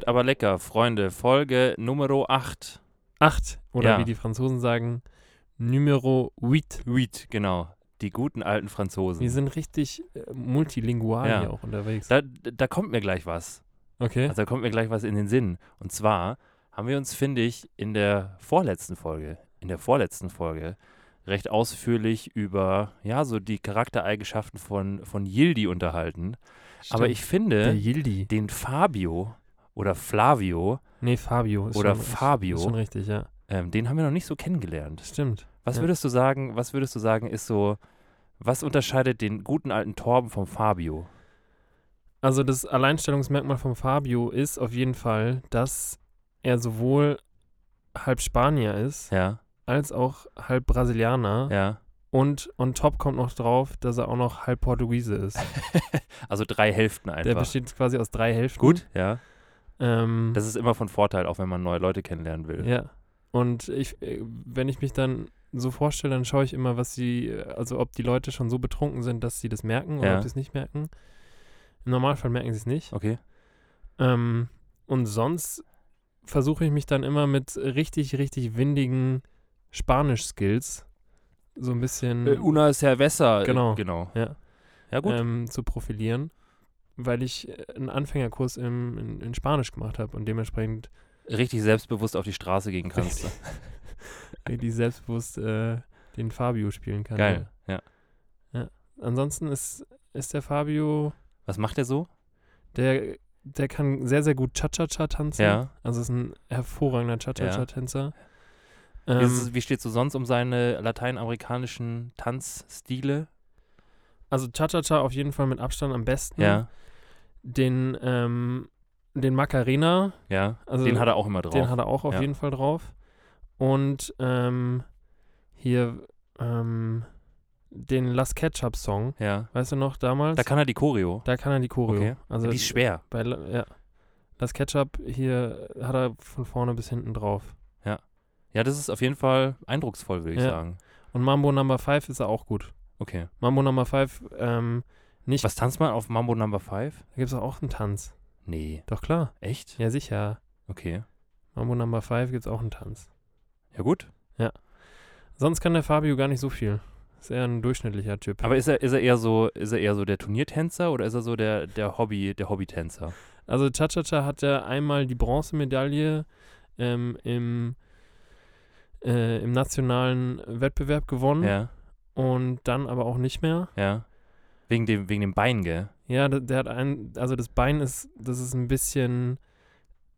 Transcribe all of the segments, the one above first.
Improvisiert, aber lecker, Freunde. Folge Nummer 8. Acht. Oder Ja. wie die Franzosen sagen, Numero 8. Huit, genau. Die guten alten Franzosen. Wir sind richtig äh, multilingual Ja. hier auch unterwegs. Da, da kommt mir gleich was. okay. Also da kommt mir gleich was in den Sinn. Und zwar haben wir uns, finde ich, in der vorletzten Folge, in der vorletzten Folge, recht ausführlich über, ja, so die Charaktereigenschaften von, von Yildi unterhalten. Aber Stimmt. ich finde, den Fabio oder Flavio, Nee, Fabio. Ist Oder schon, Fabio. Ist schon richtig, ja. ähm, den haben wir noch nicht so kennengelernt. Stimmt. Was Ja. würdest du sagen, was würdest du sagen, ist so, was unterscheidet den guten alten Torben vom Fabio? Also das Alleinstellungsmerkmal von Fabio ist auf jeden Fall, dass er sowohl halb Spanier ist, Ja, als auch halb Brasilianer. ja. Und on top kommt noch drauf, dass er auch noch halb Portugiese ist. Also drei Hälften einfach. Der besteht quasi aus drei Hälften. Gut, ja. Ähm, Das ist immer von Vorteil, auch wenn man neue Leute kennenlernen will. Ja. Und ich, äh, wenn ich mich dann so vorstelle, dann schaue ich immer, was sie, also ob die Leute schon so betrunken sind, dass sie das merken oder Ja. ob sie es nicht merken. Im Normalfall merken sie es nicht. Okay. Ähm, und sonst versuche ich mich dann immer mit richtig, richtig windigen Spanisch-Skills so ein bisschen Äh, una cerveza. äh, Genau. Genau. Ja. Ja, gut. ähm, zu profilieren, weil ich äh, einen Anfängerkurs im, in, in Spanisch gemacht habe und dementsprechend Richtig selbstbewusst auf die Straße gehen kannst. richtig selbstbewusst äh, den Fabio spielen kann. Geil. Ja. Ja. Ansonsten ist, ist der Fabio, Was macht er so? der, der kann sehr, sehr gut Cha-Cha-Cha tanzen. Ja. Also ist ein hervorragender Cha-Cha-Cha-Tänzer. Wie, Ähm, es- wie stehst du sonst um seine lateinamerikanischen Tanzstile? also Cha-Cha-Cha auf jeden Fall mit Abstand am besten. Ja. Den, ähm, den Macarena, Ja. also Den hat er auch immer drauf. den hat er auch auf Ja. jeden Fall drauf. Und ähm, hier ähm, den Las Ketchup Song, ja. weißt du noch damals? Da kann er die Choreo. Da kann er die Choreo. Okay. Also Die ist schwer. bei ja. Das Ketchup hier hat er von vorne bis hinten drauf. Ja, das ist auf jeden Fall eindrucksvoll, würde ich Ja. sagen. Und Mambo Number 5 ist er auch gut. Okay. Mambo Number 5, ähm, nicht, Was tanzt man auf Mambo Number 5? da gibt es auch einen Tanz. Nee. Doch klar. Echt? Ja, sicher. Okay. Mambo Number 5 gibt es auch einen Tanz. Ja, gut. Sonst kann der Fabio gar nicht so viel. Ist eher ein durchschnittlicher Typ. Aber ist er, ist er eher so, ist er eher so der Turniertänzer oder ist er so der, der Hobby, der Hobbytänzer? Also Cha-Cha-Cha hat ja einmal die Bronzemedaille ähm, im, äh, im nationalen Wettbewerb gewonnen Ja, und dann aber auch nicht mehr. ja. Wegen dem, wegen dem Bein, gell? Ja, der, der hat ein, also das Bein ist, das ist ein bisschen,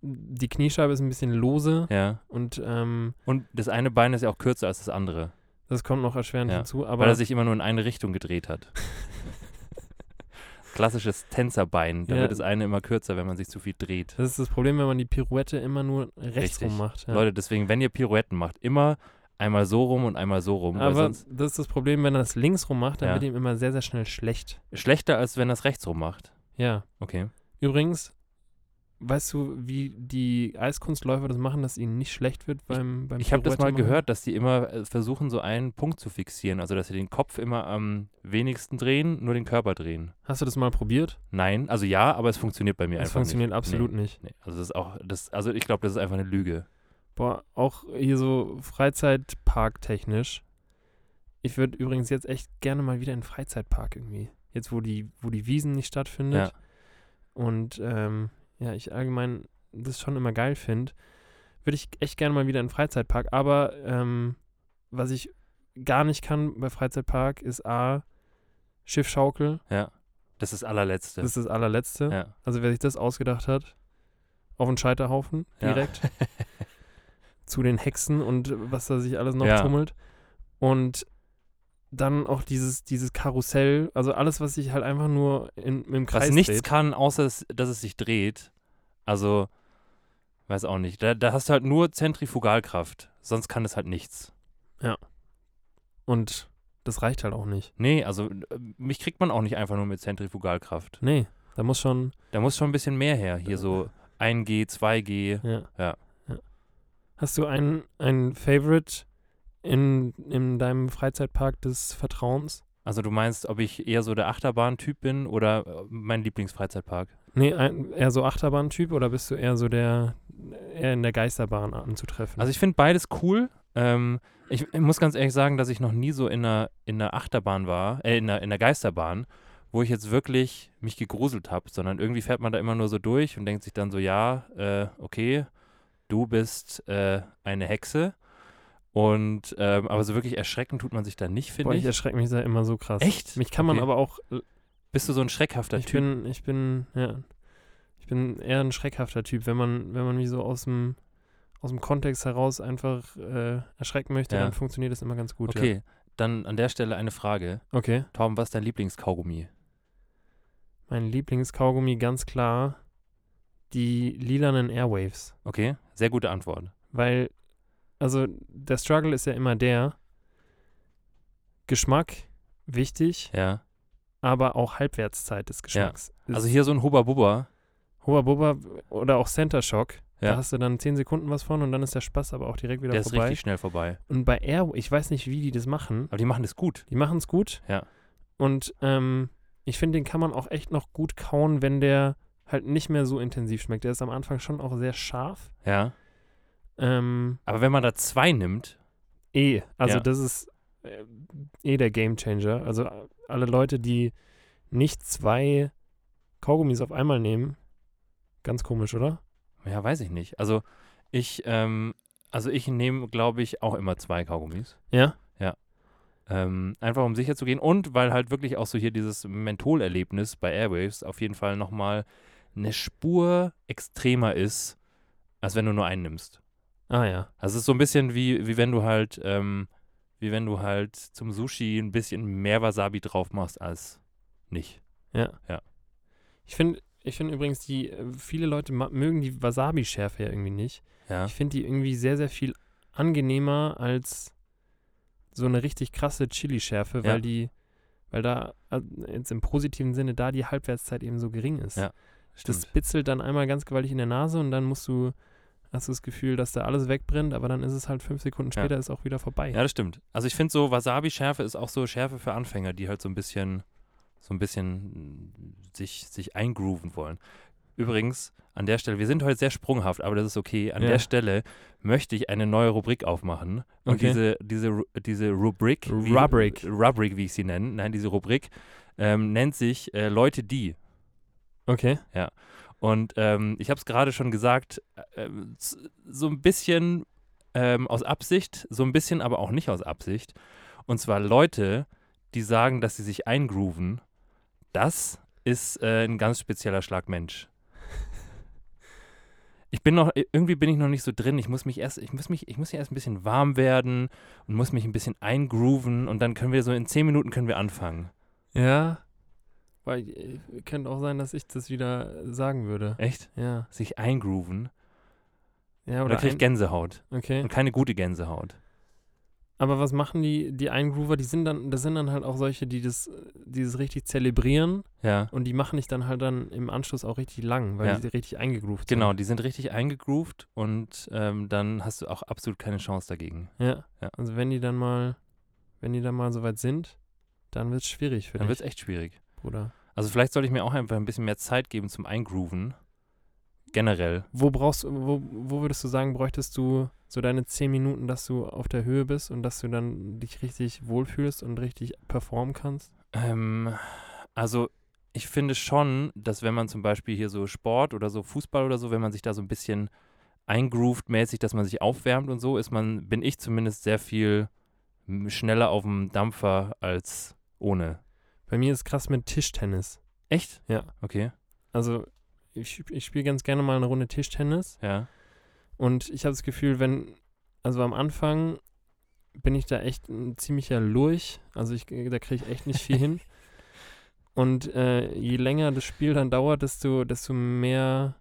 die Kniescheibe ist ein bisschen lose Ja. und ähm, Und das eine Bein ist ja auch kürzer als das andere, das kommt noch erschwerend Ja, hinzu. Aber weil er sich immer nur in eine Richtung gedreht hat. Klassisches Tänzerbein. Da Ja. wird das eine immer kürzer, wenn man sich zu viel dreht. das ist das Problem, wenn man die Pirouette immer nur rechts Richtig. rum macht. Ja. Leute, deswegen, wenn ihr Pirouetten macht, immer einmal so rum und einmal so rum. aber sonst das ist das Problem, wenn er das links rum macht, dann Ja. wird ihm immer sehr, sehr schnell schlecht. schlechter, als wenn er es rechts rum macht. Ja. Okay. Übrigens, weißt du, wie die Eiskunstläufer das machen, dass ihnen nicht schlecht wird beim beim Ich habe das mal machen? gehört, dass die immer äh, versuchen, so einen Punkt zu fixieren. Also, dass sie den Kopf immer am wenigsten drehen, nur den Körper drehen. Hast du das mal probiert? Nein, also ja, aber es funktioniert bei mir Das einfach funktioniert nicht. absolut nicht. Nee, nee. Also, das ist auch, das, also ich glaube, das ist einfach eine Lüge. Boah, auch hier so Freizeitpark-technisch. Ich würde übrigens jetzt echt gerne mal wieder in den Freizeitpark irgendwie. Jetzt, wo die, wo die Wiesen nicht stattfindet. Ja. Und ähm, ja, ich allgemein das schon immer geil finde, würde ich echt gerne mal wieder in den Freizeitpark. Aber ähm, was ich gar nicht kann bei Freizeitpark ist A, Schiffschaukel. Ja. Das ist das allerletzte. Das ist das allerletzte. ja. Also wer sich das ausgedacht hat, auf den Scheiterhaufen Ja. zu den Hexen und was da sich alles noch Ja. tummelt. Und dann auch dieses, dieses Karussell, also alles, was sich halt einfach nur in, im Kreis Was nichts dreht. kann, außer es, dass es sich dreht. Also, weiß auch nicht. Da, da hast du halt nur Zentrifugalkraft. Sonst kann es halt nichts. Und das reicht halt auch nicht. Nee, also äh, mich kriegt man auch nicht einfach nur mit Zentrifugalkraft. Nee, da muss schon, Da muss schon ein bisschen mehr her. Hier so 1G, 2G. ja. Ja. Hast du ein, ein Favorite in, in deinem Freizeitpark des Vertrauens? Also du meinst, ob ich eher so der Achterbahn-Typ bin oder äh, mein Lieblingsfreizeitpark? Nee, ein, eher so Achterbahn-Typ oder bist du eher so der, eher in der Geisterbahn anzutreffen? Also ich finde beides cool. Ähm, ich, ich muss ganz ehrlich sagen, dass ich noch nie so in einer, in einer Achterbahn war, äh, in einer, in einer Geisterbahn, wo ich jetzt wirklich mich gegruselt habe, sondern irgendwie fährt man da immer nur so durch und denkt sich dann so, ja, äh, okay, du bist äh, eine Hexe. Und ähm, aber so wirklich erschrecken tut man sich da nicht, finde ich. ich erschrecke mich da immer so krass. Echt? Mich kann man Okay. aber auch Bist du so ein schreckhafter ich Typ? bin, ich bin, ja, ich bin eher ein schreckhafter Typ. Wenn man, wenn man mich so aus dem, aus dem Kontext heraus einfach äh, erschrecken möchte, Ja. dann funktioniert das immer ganz gut. okay, dann an der Stelle eine Frage. Ja. Okay. Torben, was ist dein Lieblingskaugummi? Mein Lieblingskaugummi ganz klar die lilanen Airwaves. Okay, sehr gute Antwort. Weil, also der Struggle ist ja immer der, Geschmack wichtig, Ja. aber auch Halbwertszeit des Geschmacks. Also Ist hier so ein. Hoher Bubba oder auch Center Shock. Da Ja. hast du dann 10 Sekunden was von und dann ist der Spaß aber auch direkt wieder Der ist vorbei. richtig schnell vorbei. Und bei Air, ich weiß nicht, wie die das machen. Aber die machen das gut. Die machen es gut. Ja. Und ähm, ich finde, den kann man auch echt noch gut kauen, wenn der halt nicht mehr so intensiv schmeckt. Der ist am Anfang schon auch sehr scharf. Ja. Ähm, Aber wenn man da zwei nimmt, eh, also Ja. das ist äh, eh der Game Changer. Also äh, alle Leute, die nicht zwei Kaugummis auf einmal nehmen, ganz komisch, oder? ja, weiß ich nicht. Also ich, ähm, also ich nehme, glaube ich, auch immer zwei Kaugummis. Ja. Ähm, einfach um sicher zu gehen und weil halt wirklich auch so hier dieses Mentholerlebnis bei Airwaves auf jeden Fall nochmal eine Spur extremer ist, als wenn du nur einen nimmst. Ah ja. Also es ist so ein bisschen wie, wie wenn du halt, ähm, wie wenn du halt zum Sushi ein bisschen mehr Wasabi drauf machst als nicht. Ja. Ja. Ich finde ich finde übrigens, die äh, viele Leute mögen die Wasabi-Schärfe ja irgendwie nicht. Ja. Ich finde die irgendwie sehr, sehr viel angenehmer als so eine richtig krasse Chili-Schärfe, weil Ja. die, weil da äh, jetzt im positiven Sinne da die Halbwertszeit eben so gering ist. Ja, das Stimmt. bitzelt dann einmal ganz gewaltig in der Nase und dann musst du, hast du das Gefühl, dass da alles wegbrennt, aber dann ist es halt fünf Sekunden Ja. später ist auch wieder vorbei. Ja, das stimmt. Also ich finde so Wasabi-Schärfe ist auch so Schärfe für Anfänger, die halt so ein bisschen, so ein bisschen mm, sich, sich eingrooven wollen. Übrigens, an der Stelle, wir sind heute sehr sprunghaft, aber das ist okay. An Ja. der Stelle möchte ich eine neue Rubrik aufmachen. Und Okay. diese, diese, diese Rubrik, wie, Rubrik. Rubrik, wie ich sie nenne, nein, diese Rubrik ähm, nennt sich äh, Leute, die. Okay. Und ähm, ich habe es gerade schon gesagt, äh, s- so ein bisschen ähm, aus Absicht, so ein bisschen aber auch nicht aus Absicht. Und zwar Leute, die sagen, dass sie sich eingrooven, das ist äh, ein ganz spezieller Schlag Mensch. Ich bin noch, irgendwie bin ich noch nicht so drin. Ich muss mich erst, ich muss mich, ich muss hier erst ein bisschen warm werden und muss mich ein bisschen eingrooven und dann können wir so in zehn Minuten können wir anfangen. Ja. Weil äh, könnte auch sein, dass ich das wieder sagen würde. Echt? Ja. Sich eingrooven. Ja, Oder kriege ich ein, Gänsehaut. Okay. Und keine gute Gänsehaut. Aber was machen die, die Eingroover? Die sind dann, das sind dann halt auch solche, die das, die das richtig zelebrieren Ja. und die machen dich dann halt dann im Anschluss auch richtig lang, weil Ja. die richtig eingegroovt Genau, sind. die sind richtig eingegroovt und ähm, dann hast du auch absolut keine Chance dagegen. Ja. Ja. Also wenn die dann mal, wenn die dann mal soweit sind, dann wird es schwierig für Dann wird dich, es echt schwierig. Bruder. Also vielleicht sollte ich mir auch einfach ein bisschen mehr Zeit geben zum Eingrooven. Generell. Wo brauchst wo, wo würdest du sagen, bräuchtest du so deine zehn Minuten, dass du auf der Höhe bist und dass du dann dich richtig wohlfühlst und richtig performen kannst? Ähm, also ich finde schon, dass wenn man zum Beispiel hier so Sport oder so Fußball oder so, wenn man sich da so ein bisschen eingroovt mäßig, dass man sich aufwärmt und so, ist man, bin ich zumindest sehr viel schneller auf dem Dampfer als ohne. Bei mir ist krass mit Tischtennis. Echt? Ja. Okay. Also ich, ich spiele ganz gerne mal eine Runde Tischtennis Ja. und ich habe das Gefühl, wenn, also am Anfang bin ich da echt ein ziemlicher Lurch, also ich, da kriege ich echt nicht viel hin. Und äh, je länger das Spiel dann dauert, desto, desto mehr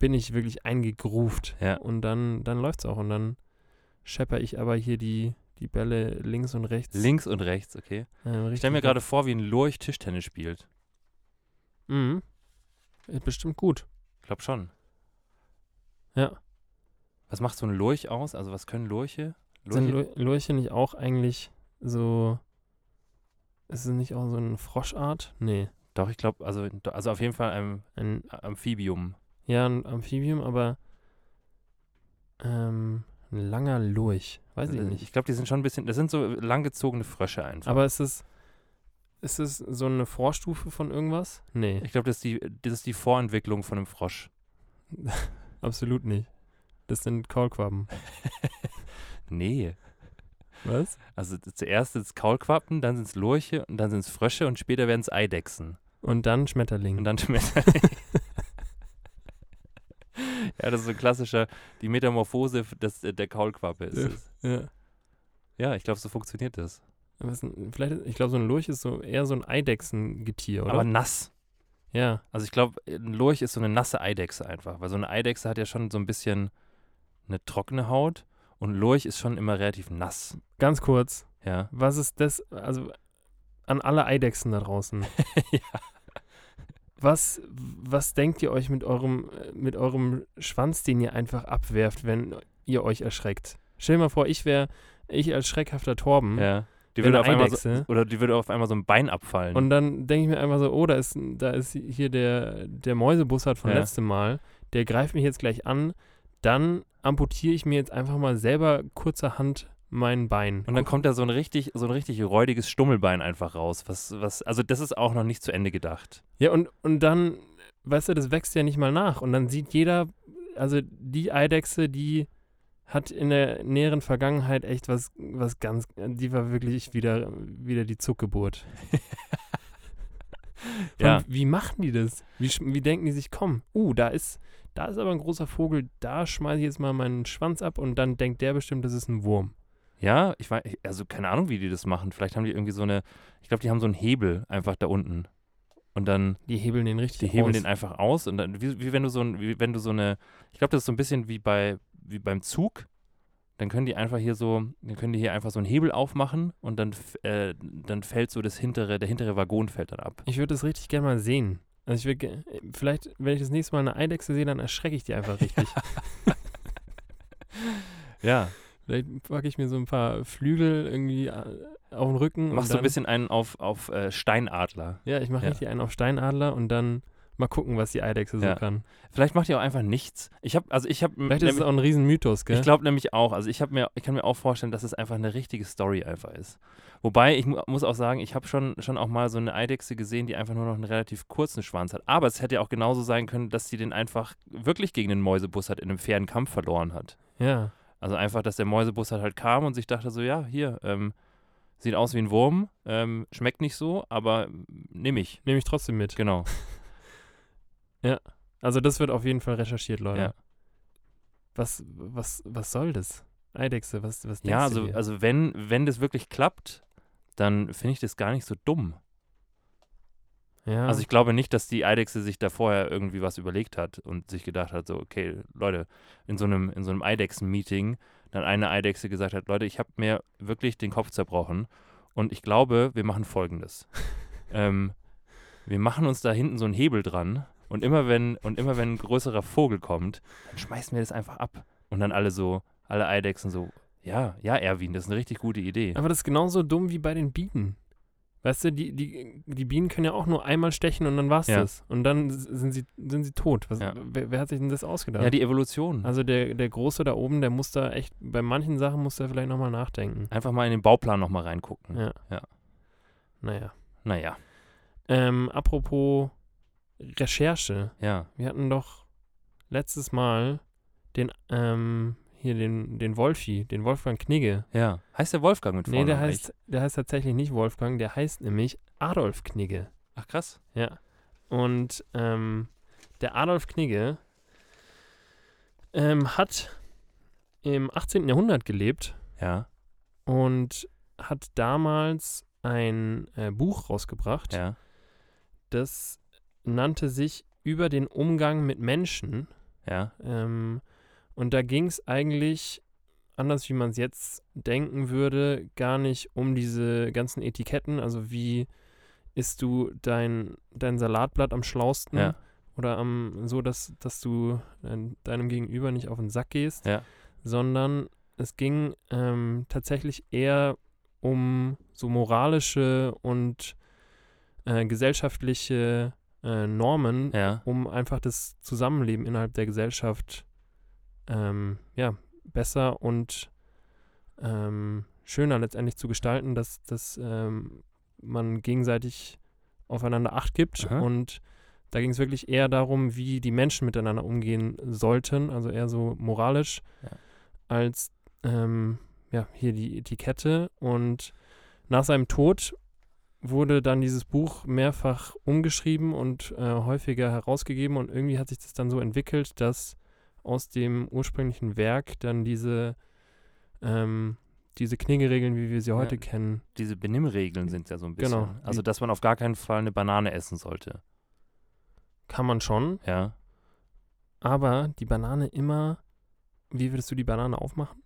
bin ich wirklich eingegroovt. Ja. Und dann, dann läuft es auch und dann schepper ich aber hier die, die Bälle links und rechts. Links und rechts, okay. äh, Ich stelle mir gerade vor, wie ein Lurch Tischtennis spielt. Mhm. Ist bestimmt gut. Ich glaube schon. Ja. Was macht so ein Lurch aus? Also was können Lurche? Sind Lurche, Lu- Lurche nicht auch eigentlich so. Ist es nicht auch so eine Froschart? Nee. doch, ich glaube, also, also auf jeden Fall ein Ein, Amphibium. ja, ein Amphibium, aber ähm, ein langer Lurch. Weiß ich Äh, nicht. Ich glaube, die sind schon ein bisschen, das sind so langgezogene Frösche einfach. Aber ist es, ist es so eine Vorstufe von irgendwas? Nee, ich glaube, das, ist die- das ist die Vorentwicklung von einem Frosch. absolut nicht. Das sind Kaulquappen. Nee. Was? Also zuerst sind es Kaulquappen, dann sind es Lurche und dann sind es Frösche und später werden es Eidechsen. Und dann Schmetterling. Und dann Schmetterling. ja, das ist so ein klassischer, die Metamorphose des, äh, der Kaulquappe ist Ja. es. ja. Ja, ich glaube, so funktioniert das. Denn- vielleicht, ich glaube, so ein Lurch ist so eher so ein Eidechsengetier, oder? Aber nass. ja. Also ich glaube, ein Lurch ist so eine nasse Eidechse einfach, weil so eine Eidechse hat ja schon so ein bisschen eine trockene Haut und ein Lurch ist schon immer relativ nass. Ganz kurz. Ja. Was ist das, also an alle Eidechsen da draußen? ja. Was, was denkt ihr euch mit eurem, mit eurem Schwanz, den ihr einfach abwerft, wenn ihr euch erschreckt? Stell dir mal vor, ich wäre, ich als schreckhafter Torben ja. Die würde auf einmal so, oder die würde auf einmal so ein Bein abfallen. und dann denke ich mir einfach so, oh, da ist, da ist hier der, der Mäusebussard von Ja. letztem Mal, der greift mich jetzt gleich an, dann amputiere ich mir jetzt einfach mal selber kurzerhand mein Bein. Und dann kommt da so ein richtig, so ein richtig räudiges Stummelbein einfach raus. Was, was, also das ist auch noch nicht zu Ende gedacht. Ja, und, und dann, weißt du, das wächst ja nicht mal nach. Und dann sieht jeder, also die Eidechse, die hat in der näheren Vergangenheit echt was, was ganz, die war wirklich wieder, wieder die Zuckgeburt. Ja. Wie machen die das? Wie, wie denken die sich, komm, uh, da ist, da ist aber ein großer Vogel, da schmeiße ich jetzt mal meinen Schwanz ab und dann denkt der bestimmt, das ist ein Wurm. Ja, ich weiß, also keine Ahnung, wie die das machen. Vielleicht haben die irgendwie so eine, ich glaube, die haben so einen Hebel einfach da unten. Und dann, Die hebeln den richtig die hebeln aus. den einfach aus und dann, wie, wie wenn du so ein, wie wenn du so eine, ich glaube, das ist so ein bisschen wie bei, wie beim Zug. Dann können die einfach hier so, dann können die hier einfach so einen Hebel aufmachen und dann, äh, dann fällt so das hintere, der hintere Waggon fällt dann ab. Ich würde das richtig gerne mal sehen. Also ich würde, ge- vielleicht, wenn ich das nächste Mal eine Eidechse sehe, dann erschrecke ich die einfach richtig. Ja, Vielleicht packe ich mir so ein paar Flügel irgendwie äh, auf den Rücken. machst du dann, ein bisschen einen auf, auf äh, Steinadler. Ja, ich mache Ja. richtig einen auf Steinadler und dann mal gucken, was die Eidechse so Ja. kann. Vielleicht macht ihr auch einfach nichts. Ich habe, also ich habe, Vielleicht ist es auch ein Riesenmythos, gell? Ich glaube nämlich auch. Also ich habe mir, ich kann mir auch vorstellen, dass es einfach eine richtige Story einfach ist. Wobei ich mu muss auch sagen, ich habe schon, schon auch mal so eine Eidechse gesehen, die einfach nur noch einen relativ kurzen Schwanz hat. Aber es hätte ja auch genauso sein können, dass sie den einfach wirklich gegen den Mäusebus hat in einem fairen Kampf verloren hat. ja. Also einfach, dass der Mäusebus halt kam und sich dachte so, ja, hier, ähm, sieht aus wie ein Wurm, ähm, schmeckt nicht so, aber nehme ich. Nehme ich trotzdem mit. Genau. Also das wird auf jeden Fall recherchiert, Leute. Ja. Was, was, was soll das? Eidechse, was, was denkst Ja, du also, dir? also wenn, wenn das wirklich klappt, dann finde ich das gar nicht so dumm. Ja. Also ich glaube nicht, dass die Eidechse sich da vorher irgendwie was überlegt hat und sich gedacht hat, so, okay, Leute, in so einem, in so einem Eidechsen-Meeting dann eine Eidechse gesagt hat, Leute, ich habe mir wirklich den Kopf zerbrochen und ich glaube, wir machen folgendes. ähm, wir machen uns da hinten so einen Hebel dran und immer wenn, und immer wenn ein größerer Vogel kommt, dann schmeißen wir das einfach ab. Und dann alle so, alle Eidechsen so, ja, ja, Erwin, das ist eine richtig gute Idee. Aber das ist genauso dumm wie bei den Bienen. Weißt du, die, die, die Bienen können ja auch nur einmal stechen und dann war's Ja. das. Und dann sind sie, sind sie tot. Was, Ja. wer, wer hat sich denn das ausgedacht? Ja, die Evolution. also der, der Große da oben, der muss da echt, bei manchen Sachen muss der vielleicht nochmal nachdenken. Einfach mal in den Bauplan nochmal reingucken. Ja. Ja. Naja. Naja, Ähm, apropos Recherche. ja. Wir hatten doch letztes Mal den, ähm, hier den, den Wolfi, den Wolfgang Knigge. Ja. Heißt der Wolfgang mit Nee, Vornamen? der echt? heißt, der heißt tatsächlich nicht Wolfgang, der heißt nämlich Adolf Knigge. Ach krass. Ja. Und ähm, der Adolf Knigge ähm, hat im 18. Jahrhundert gelebt Ja, und hat damals ein äh, Buch rausgebracht, ja. das nannte sich Über den Umgang mit Menschen. Ja, Ähm, und da ging es eigentlich, anders wie man es jetzt denken würde, gar nicht um diese ganzen Etiketten. Also wie isst du dein, dein Salatblatt am schlausten ja, oder am, so, dass, dass du dein, deinem Gegenüber nicht auf den Sack gehst, Ja. sondern es ging ähm, tatsächlich eher um so moralische und äh, gesellschaftliche äh, Normen, Ja. um einfach das Zusammenleben innerhalb der Gesellschaft ähm, ja, besser und ähm, schöner letztendlich zu gestalten, dass, dass ähm, man gegenseitig aufeinander Acht gibt. Aha. Und da ging es wirklich eher darum, wie die Menschen miteinander umgehen sollten, also eher so moralisch, Ja. als ähm, ja, hier die Etikette. Und nach seinem Tod wurde dann dieses Buch mehrfach umgeschrieben und äh, häufiger herausgegeben und irgendwie hat sich das dann so entwickelt, dass aus dem ursprünglichen Werk dann diese ähm, diese Kniggeregeln, wie wir sie heute Ja. kennen, Diese Benimmregeln sind ja so ein bisschen. Genau. Also, dass man auf gar keinen Fall eine Banane essen sollte. kann man schon, Ja. aber die Banane immer, wie würdest du die Banane aufmachen?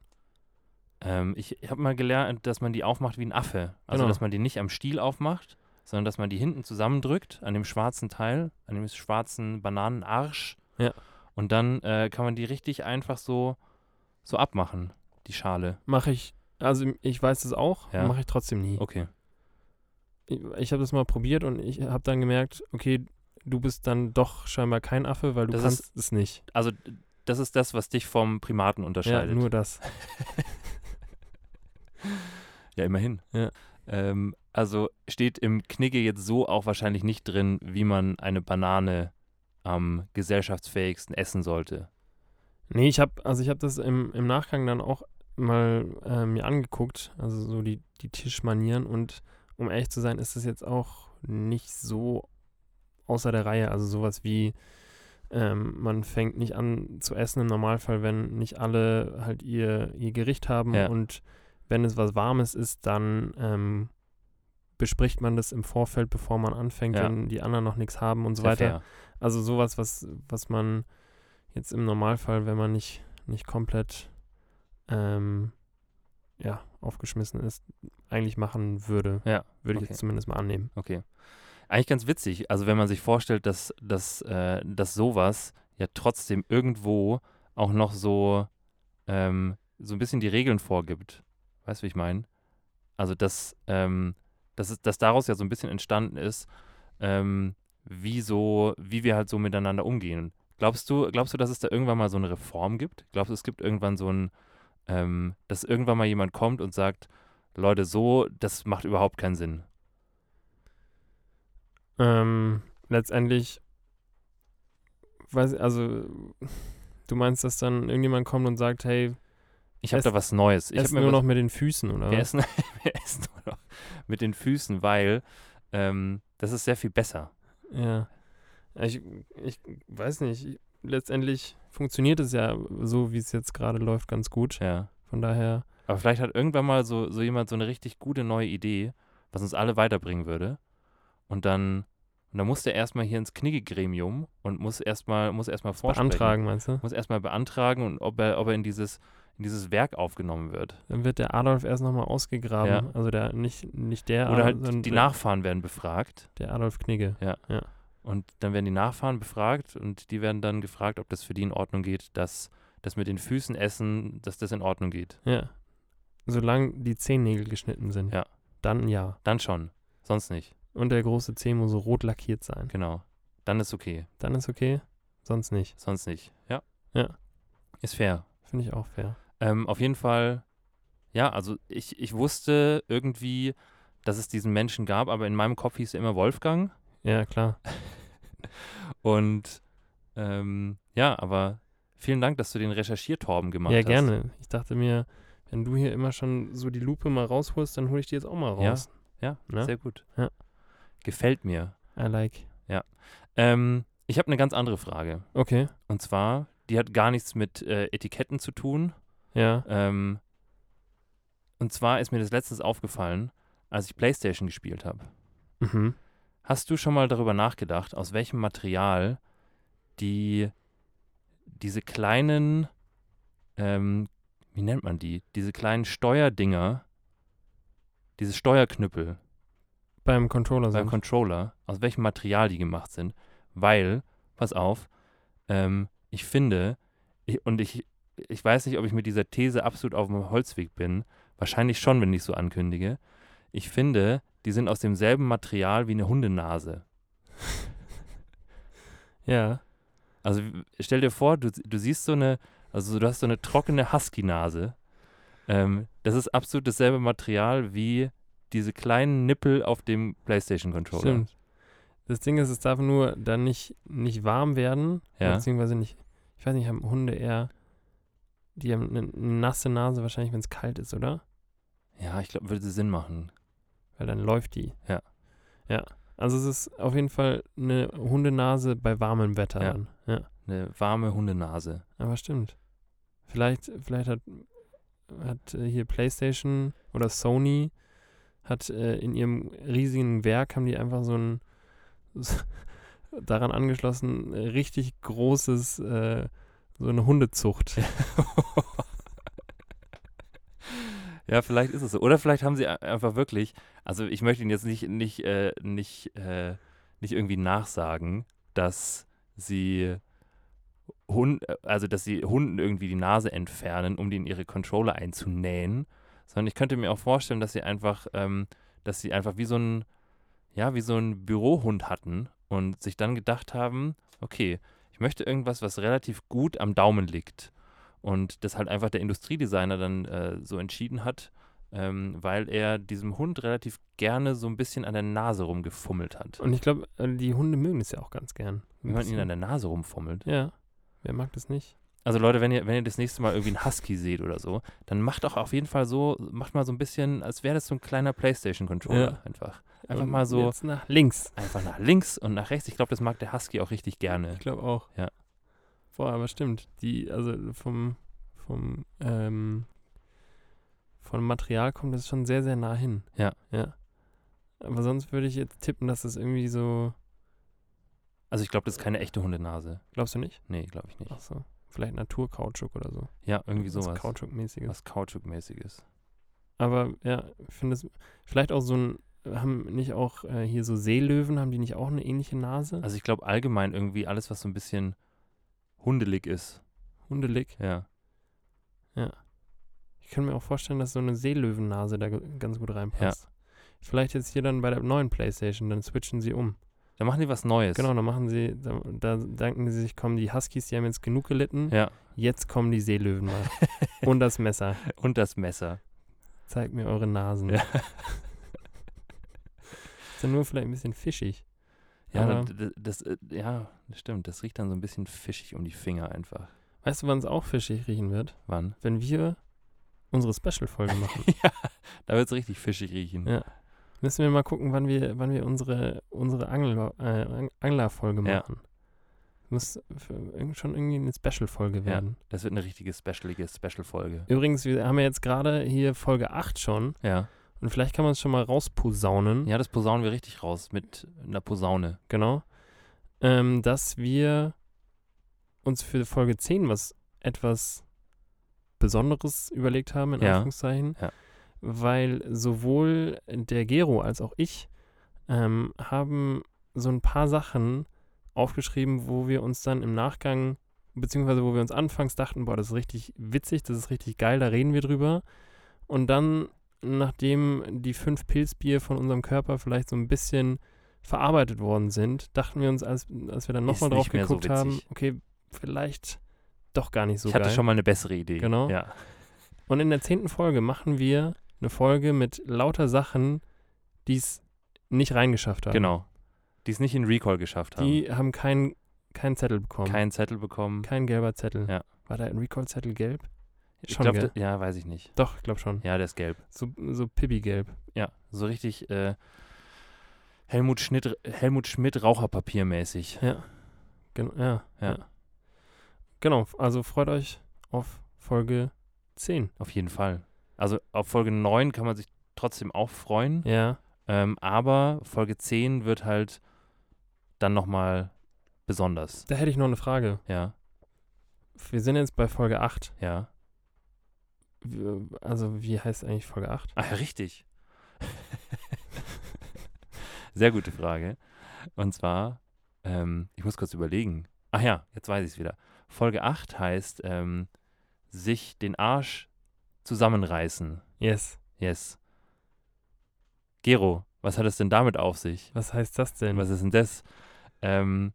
Ähm, ich habe mal gelernt, dass man die aufmacht wie ein Affe. Also, Genau. dass man die nicht am Stiel aufmacht, sondern dass man die hinten zusammendrückt, an dem schwarzen Teil, an dem schwarzen Bananenarsch. Ja. Und dann äh, kann man die richtig einfach so, so abmachen, die Schale. Mache ich, also ich weiß es auch, Ja. mache ich trotzdem nie. Okay. Ich, ich habe das mal probiert und ich habe dann gemerkt, okay, du bist dann doch scheinbar kein Affe, weil du Das kannst es nicht. Also, das ist das, was dich vom Primaten Ja, unterscheidet. nur das. Ja, immerhin. Ja. Ähm, also steht im Knigge jetzt so auch wahrscheinlich nicht drin, wie man eine Banane am gesellschaftsfähigsten essen sollte. Nee, ich habe, also ich habe das im, im Nachgang dann auch mal äh, mir angeguckt, also so die, die Tischmanieren und um ehrlich zu sein, ist das jetzt auch nicht so außer der Reihe. Also sowas wie, ähm, man fängt nicht an zu essen im Normalfall, wenn nicht alle halt ihr, ihr Gericht haben Ja. und wenn es was Warmes ist, dann ähm, bespricht man das im Vorfeld, bevor man anfängt, Ja. wenn die anderen noch nichts haben und so Sehr weiter. fair. Also sowas, was, was man jetzt im Normalfall, wenn man nicht, nicht komplett ähm, ja, aufgeschmissen ist, eigentlich machen würde. Ja, Würde ich okay. jetzt zumindest mal annehmen. Okay. Eigentlich ganz witzig. Also wenn man sich vorstellt, dass, dass, äh, dass sowas ja trotzdem irgendwo auch noch so, ähm, so ein bisschen die Regeln vorgibt. Weißt du, wie ich meine? Also dass, ähm, dass, es, dass daraus ja so ein bisschen entstanden ist, ähm, wie so, wie wir halt so miteinander umgehen. Glaubst du, glaubst du, dass es da irgendwann mal so eine Reform gibt? Glaubst du, es gibt irgendwann so ein, ähm, dass irgendwann mal jemand kommt und sagt, Leute, so, das macht überhaupt keinen Sinn. Ähm, letztendlich, weiß, also du meinst, dass dann irgendjemand kommt und sagt, hey, Ich habe da was Neues. Ich hab essen nur was, noch mit den Füßen, oder? wir, essen, wir essen nur noch mit den Füßen, weil ähm, das ist sehr viel besser. Ja. Ich, ich weiß nicht. Ich, letztendlich funktioniert es ja so, wie es jetzt gerade läuft, ganz gut. Ja. Von daher, Aber vielleicht hat irgendwann mal so, so jemand so eine richtig gute neue Idee, was uns alle weiterbringen würde. Und dann, und dann muss der erstmal hier ins Knigge-Gremium und muss erstmal muss erstmal vorsprechen. beantragen, meinst du? Muss erstmal beantragen und ob er, ob er in dieses, in dieses Werk aufgenommen wird. Dann wird der Adolf erst nochmal ausgegraben. Ja. Also der, nicht, nicht der Oder Adolf, halt die Nachfahren werden befragt. der Adolf Knigge. Und dann werden die Nachfahren befragt und die werden dann gefragt, ob das für die in Ordnung geht, dass das mit den Füßen essen, dass das in Ordnung geht. Ja. Solange die Zehennägel geschnitten sind. Ja. Dann ja. Dann schon. Sonst nicht. Und der große Zeh muss so rot lackiert sein. Genau. Dann ist okay. Dann ist okay, sonst nicht. Sonst nicht. Ja. Ja. Ist fair. Finde ich auch fair. Ähm, auf jeden Fall, ja, also ich, ich wusste irgendwie, dass es diesen Menschen gab, aber in meinem Kopf hieß er immer Wolfgang. Ja, klar. Und ähm, ja, aber vielen Dank, dass du den Recherchiertorben gemacht ja, hast. gerne. Ich dachte mir, wenn du hier immer schon so die Lupe mal rausholst, dann hole ich die jetzt auch mal Ja. raus. Ja, Ne? sehr gut. Ja. Gefällt mir. I like. Ähm, ich habe eine ganz andere Frage. Okay. Und zwar, die hat gar nichts mit äh, Etiketten zu tun. Ja. Ähm, und zwar ist mir das letztens aufgefallen, als ich Playstation gespielt habe. Mhm. Hast du schon mal darüber nachgedacht, aus welchem Material die diese kleinen, ähm, wie nennt man die? Diese kleinen Steuerdinger, diese Steuerknüppel Beim Controller beim sind. Controller, aus welchem Material die gemacht sind. Weil, pass auf, ähm, ich finde, ich, und ich ich weiß nicht, ob ich mit dieser These absolut auf dem Holzweg bin. Wahrscheinlich schon, wenn ich so ankündige. Ich finde, die sind aus demselben Material wie eine Hundenase. Ja. Also stell dir vor, du, du siehst so eine, also du hast so eine trockene Husky-Nase. Ähm, das ist absolut dasselbe Material wie diese kleinen Nippel auf dem PlayStation-Controller. Stimmt. Das Ding ist, es darf nur dann nicht, nicht warm werden, Ja. beziehungsweise nicht, ich weiß nicht, haben Hunde eher, die haben eine, nasse Nase wahrscheinlich, wenn es kalt ist, oder? Ja, ich glaube, würde Sinn machen. Weil dann läuft die. Ja. Ja. Also es ist auf jeden Fall eine Hundenase bei warmem Wetter Ja. dann. Ja. Eine warme Hundenase. Aber stimmt. Vielleicht, vielleicht hat, hat äh, hier PlayStation oder Sony hat äh, in ihrem riesigen Werk haben die einfach so ein daran angeschlossen äh, richtig großes äh, so eine Hundezucht. Ja, vielleicht ist es so. Oder vielleicht haben sie einfach wirklich, also ich möchte Ihnen jetzt nicht, nicht, äh, nicht, äh, nicht irgendwie nachsagen, dass sie Hund, also dass sie Hunden irgendwie die Nase entfernen, um die in ihre Controller einzunähen, sondern ich könnte mir auch vorstellen, dass sie einfach, ähm, dass sie einfach wie so ein, ja, wie so ein Bürohund hatten und sich dann gedacht haben, okay, ich möchte irgendwas, was relativ gut am Daumen liegt. Und das halt einfach der Industriedesigner dann äh, so entschieden hat, ähm, weil er diesem Hund relativ gerne so ein bisschen an der Nase rumgefummelt hat. Und ich glaube, äh, die Hunde mögen es ja auch ganz gern. Wenn man ihn an der Nase rumfummelt. Ja. Wer mag das nicht? Also Leute, wenn ihr, wenn ihr das nächste Mal irgendwie einen Husky seht oder so, dann macht doch auf jeden Fall so, macht mal so ein bisschen, als wäre das so ein kleiner Playstation-Controller Ja. einfach. Einfach Und mal so, nach links. einfach nach links und nach rechts. Ich glaube, das mag der Husky auch richtig gerne. Ich glaube auch. Ja. Boah, aber stimmt. Die, also vom, vom, ähm, vom Material kommt das schon sehr, sehr nah hin. Ja. Ja. Aber sonst würde ich jetzt tippen, dass das irgendwie so. Also ich glaube, das ist keine echte Hundenase. Glaubst du nicht? Nee, glaube ich nicht. Ach so. Vielleicht Naturkautschuk oder so. Ja, irgendwie Was sowas. Kautschukmäßiges. Was Kautschukmäßiges. Aber ja, ich finde es. Vielleicht auch so ein. Haben nicht auch äh, hier so Seelöwen, haben die nicht auch eine ähnliche Nase? Also ich glaube allgemein irgendwie alles, was so ein bisschen hundelig ist. Hundelig. Ja. Ich kann mir auch vorstellen, dass so eine Seelöwennase da ganz gut reinpasst. Vielleicht jetzt hier dann bei der neuen Playstation, dann switchen sie um. Da machen die was Neues. Genau, dann machen sie, da, da denken sie sich, kommen die Huskies, die haben jetzt genug gelitten, Ja. jetzt kommen die Seelöwen mal. Und das Messer. Und das Messer. Zeigt mir eure Nasen. Ja. Ist dann nur vielleicht ein bisschen fischig. Ja, Aber- d- d- das, äh, ja, das stimmt. Das riecht dann so ein bisschen fischig um die Finger einfach. Weißt du, wann es auch fischig riechen wird? Wann? Wenn wir unsere Special-Folge machen. ja, da wird es richtig fischig riechen. Ja. Müssen wir mal gucken, wann wir, wann wir unsere, unsere Angler, äh, Ang- Anglerfolge Ja. machen. Muss für, irgend- schon irgendwie eine Special-Folge werden. Das wird eine richtige specialige Special-Folge. Übrigens, wir haben ja jetzt gerade hier Folge 8 schon Ja. Und vielleicht kann man es schon mal rausposaunen. Ja, das posaunen wir richtig raus mit einer Posaune. Genau. Ähm, dass wir uns für Folge 10 was etwas Besonderes überlegt haben, in Ja. Anführungszeichen. Ja. Weil sowohl der Gero als auch ich ähm, haben so ein paar Sachen aufgeschrieben, wo wir uns dann im Nachgang, beziehungsweise wo wir uns anfangs dachten, boah, das ist richtig witzig, das ist richtig geil, da reden wir drüber. Und dann, nachdem die fünf Pilzbier von unserem Körper vielleicht so ein bisschen verarbeitet worden sind, dachten wir uns, als, als wir dann nochmal drauf mehr so geguckt haben, okay, vielleicht doch gar nicht so ich hatte geil. schon mal eine bessere Idee. Genau. Ja. Und in der zehnten Folge machen wir eine Folge mit lauter Sachen, die es nicht reingeschafft haben. Genau. Die es nicht in Recall geschafft haben. Die haben keinen keinen Zettel bekommen. Keinen Zettel bekommen. Kein gelber Zettel. Ja. War da ein Recall-Zettel gelb? Ich Schon, glaube, gell? ja, weiß ich nicht. Doch, ich glaube schon. Ja, der ist gelb. So, so Pippi-gelb. Ja, so richtig äh, Helmut, Schmidt, Helmut Schmidt Raucherpapiermäßig. Ja. Gen ja, Ja. ja. Genau, also freut euch auf Folge 10. Auf jeden Fall. Also auf Folge 9 kann man sich trotzdem auch freuen. Ja. Ähm, aber Folge 10 wird halt dann nochmal besonders. Da hätte ich noch eine Frage. Ja, Wir sind jetzt bei Folge 8. ja. Also, wie heißt eigentlich Folge 8? Ach ja, richtig. Sehr gute Frage. Und zwar, ähm, ich muss kurz überlegen. Ach ja, jetzt weiß ich es wieder. Folge 8 heißt ähm, sich den Arsch zusammenreißen. Yes. Yes. Gero, was hat es denn damit auf sich? Was heißt das denn? Was ist denn das? Ähm,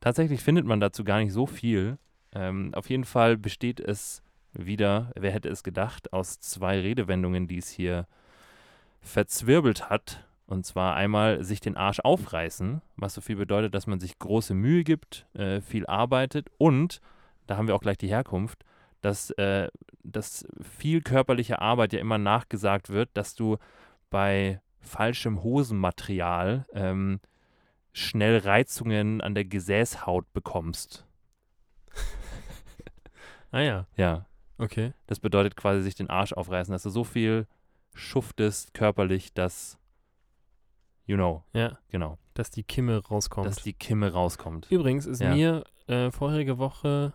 tatsächlich findet man dazu gar nicht so viel. Ähm, auf jeden Fall besteht es wieder, wer hätte es gedacht, aus zwei Redewendungen, die es hier verzwirbelt hat. Und zwar einmal sich den Arsch aufreißen, was so viel bedeutet, dass man sich große Mühe gibt, äh, viel arbeitet und, da haben wir auch gleich die Herkunft, dass, äh, dass viel körperliche Arbeit ja immer nachgesagt wird, dass du bei falschem Hosenmaterial ähm, schnell Reizungen an der Gesäßhaut bekommst. ah ja, Ja, okay. das bedeutet quasi sich den Arsch aufreißen, dass du so viel schuftest körperlich, dass, you know, Ja, genau, dass die Kimme rauskommt. dass die Kimme rauskommt. Übrigens ist Ja. mir äh, vorherige Woche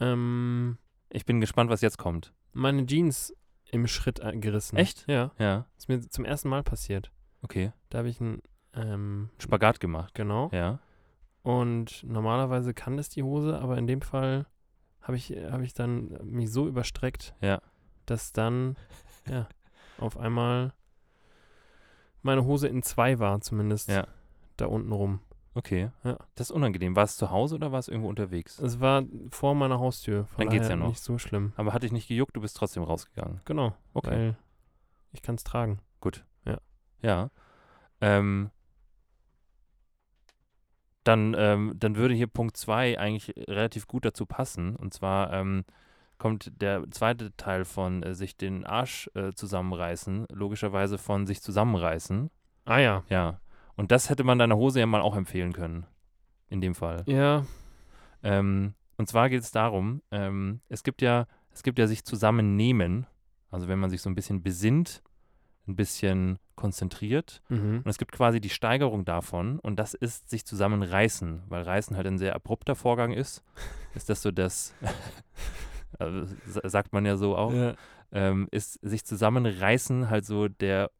ähm, Ich bin gespannt, was jetzt kommt. meine Jeans im Schritt äh, gerissen. Echt? Ja, Ja, ist mir zum ersten Mal passiert. okay. Da habe ich einen, ähm, Spagat gemacht. genau. Ja. Und normalerweise kann das die Hose, aber in dem Fall habe ich, hab ich dann mich so überstreckt, Ja. dass dann, ja, auf einmal meine Hose in zwei war, zumindest Ja. da unten rum. Okay. Ja. Das ist unangenehm. War es zu Hause oder war es irgendwo unterwegs? Es war vor meiner Haustür, von Dann geht's daher ja noch. nicht so schlimm. Aber hat dich nicht gejuckt, du bist trotzdem rausgegangen. Genau, Okay. weil ich kann es tragen. Gut. Ja. Ja. Ähm, dann, ähm, dann würde hier Punkt 2 eigentlich relativ gut dazu passen. Und zwar ähm, kommt der zweite Teil von äh, sich den Arsch äh, zusammenreißen, logischerweise von sich zusammenreißen. Ah ja. Ja. Und das hätte man deiner Hose ja mal auch empfehlen können. In dem Fall. Ja, Ähm, und zwar geht es darum, ähm, es gibt ja, es gibt ja sich zusammennehmen, also wenn man sich so ein bisschen besinnt, ein bisschen konzentriert. mhm. Und es gibt quasi die Steigerung davon und das ist sich zusammenreißen, weil Reißen halt ein sehr abrupter Vorgang ist. Ist das so das, also, sa- sagt man ja so auch, ja. ähm, ist sich zusammenreißen halt so der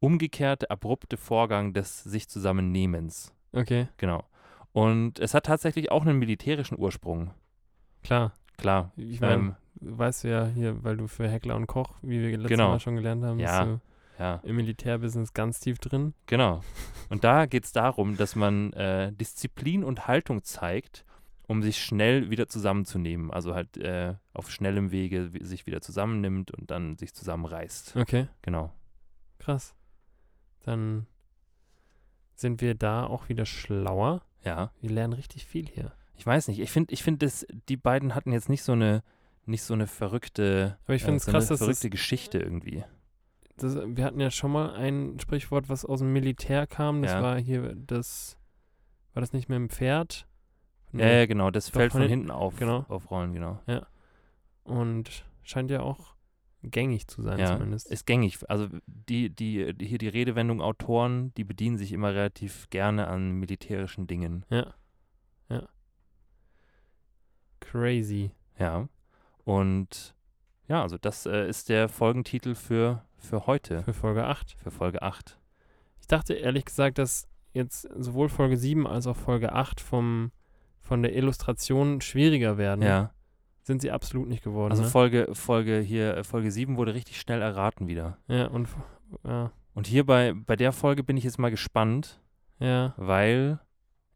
umgekehrte, abrupte Vorgang des sich zusammennehmens. Okay, Genau. Und es hat tatsächlich auch einen militärischen Ursprung. klar. Klar. Ich meine, Ähm, weißt du ja hier, weil du für Heckler und Koch, wie wir letztes Genau. Mal schon gelernt haben, Ja. bist ja, im Militärbusiness ganz tief drin. genau. Und da geht es darum, dass man äh, Disziplin und Haltung zeigt, um sich schnell wieder zusammenzunehmen. Also halt äh, auf schnellem Wege sich wieder zusammennimmt und dann sich zusammenreißt. Okay, Genau. krass. Dann sind wir da auch wieder schlauer. Ja. Wir lernen richtig viel hier. Ich weiß nicht. Ich finde, ich finde, die beiden hatten jetzt nicht so eine, nicht so eine verrückte, Aber ich es so krass, eine verrückte Geschichte irgendwie. Das, wir hatten ja schon mal ein Sprichwort, was aus dem Militär kam. Das Ja. war hier das, war das nicht mit dem Pferd? Ja, ja, genau. Das fällt von von hinten- auf, genau. aufrollen, genau. Und scheint ja auch gängig zu sein Ja, zumindest. ist gängig. Also die, die, die hier die Redewendung Autoren, die bedienen sich immer relativ gerne an militärischen Dingen. Ja. Ja. Crazy. Ja. Und ja, also das äh, ist der Folgentitel für, für heute, Für Folge 8. für Folge 8. Ich dachte ehrlich gesagt, dass jetzt sowohl Folge 7 als auch Folge 8 vom, von der Illustration schwieriger werden. Ja. Sind sie absolut nicht geworden. Also ne? Folge, Folge hier, äh, Folge 7 wurde richtig schnell erraten wieder. Ja, und ja, Und hier bei, bei der Folge bin ich jetzt mal gespannt, ja, weil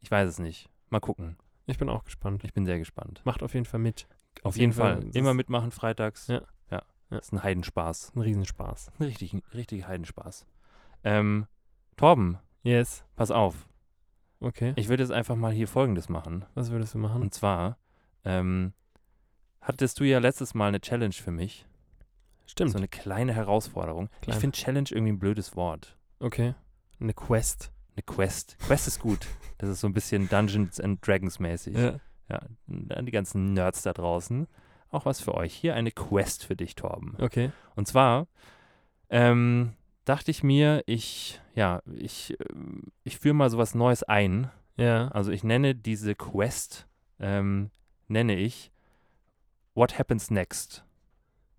ich weiß es nicht. Mal gucken. ich bin auch gespannt. Ich bin sehr gespannt. Macht auf jeden Fall mit. Auf jeden Fall. das Immer mitmachen freitags. Ja. Ja. Ist ein Heidenspaß. Ein Riesenspaß. Ein Richtig, richtig Heidenspaß. Ähm, Torben, Yes. pass auf. Okay. Ich würde jetzt einfach mal hier Folgendes machen. Was würdest du machen? Und zwar, ähm, hattest du ja letztes Mal eine Challenge für mich. Stimmt. So eine kleine Herausforderung. Klein. Ich finde Challenge irgendwie ein blödes Wort. okay. Eine Quest. Eine Quest. Quest ist gut. Das ist so ein bisschen Dungeons and Dragons mäßig. Ja. Ja, an die ganzen Nerds da draußen. Auch was für euch. Hier eine Quest für dich, Torben. Okay. Und zwar ähm, dachte ich mir, ich, ja, ich, ich führe mal sowas Neues ein. Ja. Also ich nenne diese Quest, ähm, nenne ich What Happens Next.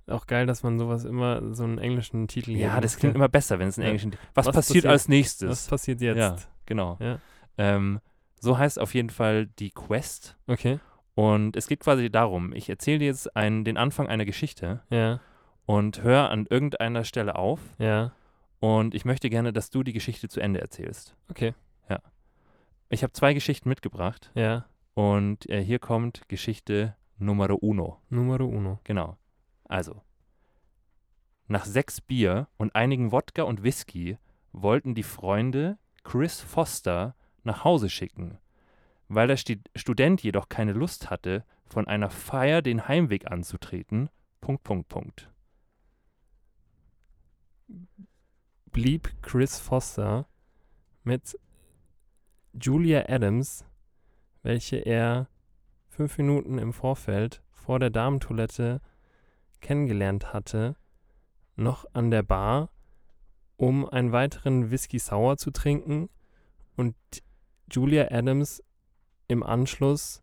Auch geil, dass man sowas immer so einen englischen Titel Ja, das klingt immer besser, wenn es in Ja. Englischen. Was, Was passiert passiert- als Was nächstes? passiert jetzt? Ja, genau. Ja. Ähm, so heißt auf jeden Fall die Quest. Okay. Und es geht quasi darum, ich erzähle dir jetzt einen, den Anfang einer Geschichte Ja, und höre an irgendeiner Stelle auf ja. und ich möchte gerne, dass du die Geschichte zu Ende erzählst. Okay. Ich habe zwei Geschichten mitgebracht Ja. und äh, hier kommt Geschichte Numero uno. Numero uno. Genau. Also, nach sechs Bier und einigen Wodka und Whisky wollten die Freunde Chris Foster nach Hause schicken. Weil der Student jedoch keine Lust hatte, von einer Feier den Heimweg anzutreten, Punkt, Punkt, Punkt. Blieb Chris Foster mit Julia Adams, welche er fünf Minuten im Vorfeld vor der Damentoilette kennengelernt hatte, noch an der Bar, um einen weiteren Whisky Sour zu trinken und Julia Adams im Anschluss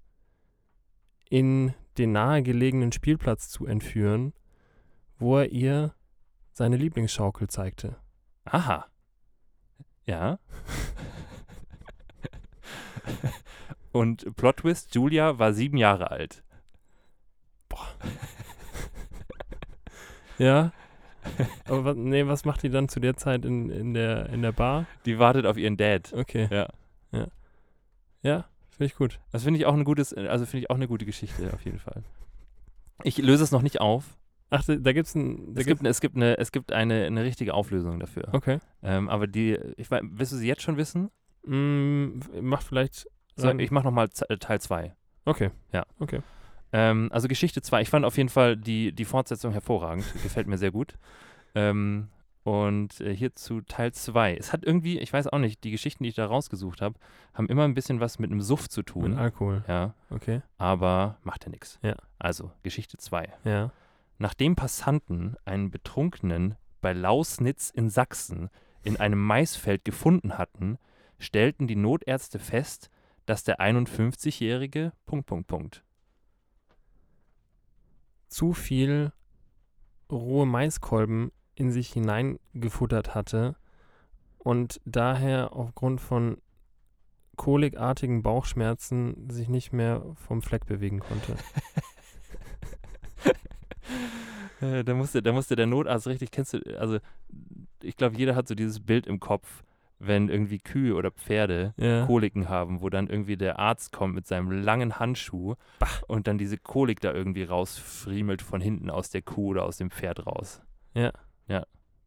in den nahegelegenen Spielplatz zu entführen, wo er ihr seine Lieblingsschaukel zeigte. Aha. Ja. Und Plot Twist, Julia war sieben Jahre alt. Ja. Aber was, nee, was macht die dann zu der Zeit in, in, der, in der Bar? Die wartet auf ihren Dad. Okay. Ja. Ja. Ja, finde ich gut. Das finde ich auch ein gutes, also finde ich auch eine gute Geschichte auf jeden Fall. Ich löse es noch nicht auf. Ach, da, da gibt's ein. Da Es gibt, es gibt, eine, es gibt eine, eine richtige Auflösung dafür. okay. Ähm, aber die, ich weiß, willst du sie jetzt schon wissen? Mm, macht vielleicht. So, ich mache nochmal Teil 2. okay. Ja. Okay. Ähm, also Geschichte 2. Ich fand auf jeden Fall die, die Fortsetzung hervorragend. Gefällt mir sehr gut. Ähm, und äh, hier zu Teil 2. Es hat irgendwie, ich weiß auch nicht, die Geschichten, die ich da rausgesucht habe, haben immer ein bisschen was mit einem Suff zu Mit tun. Alkohol. Ja, Okay. aber macht ja nichts. Ja. Also, Geschichte 2. Ja. Nachdem Passanten einen Betrunkenen bei Lausnitz in Sachsen in einem Maisfeld gefunden hatten, stellten die Notärzte fest, dass der 51-jährige Punkt, Punkt, Punkt. Zu viel rohe Maiskolben in sich hineingefuttert hatte und daher aufgrund von kolikartigen Bauchschmerzen sich nicht mehr vom Fleck bewegen konnte. Äh, da, musste, da musste der Notarzt richtig, kennst du, also ich glaube, jeder hat so dieses Bild im Kopf, wenn irgendwie Kühe oder Pferde Ja. Koliken haben, wo dann irgendwie der Arzt kommt mit seinem langen Handschuh und dann diese Kolik da irgendwie rausfriemelt von hinten aus der Kuh oder aus dem Pferd raus.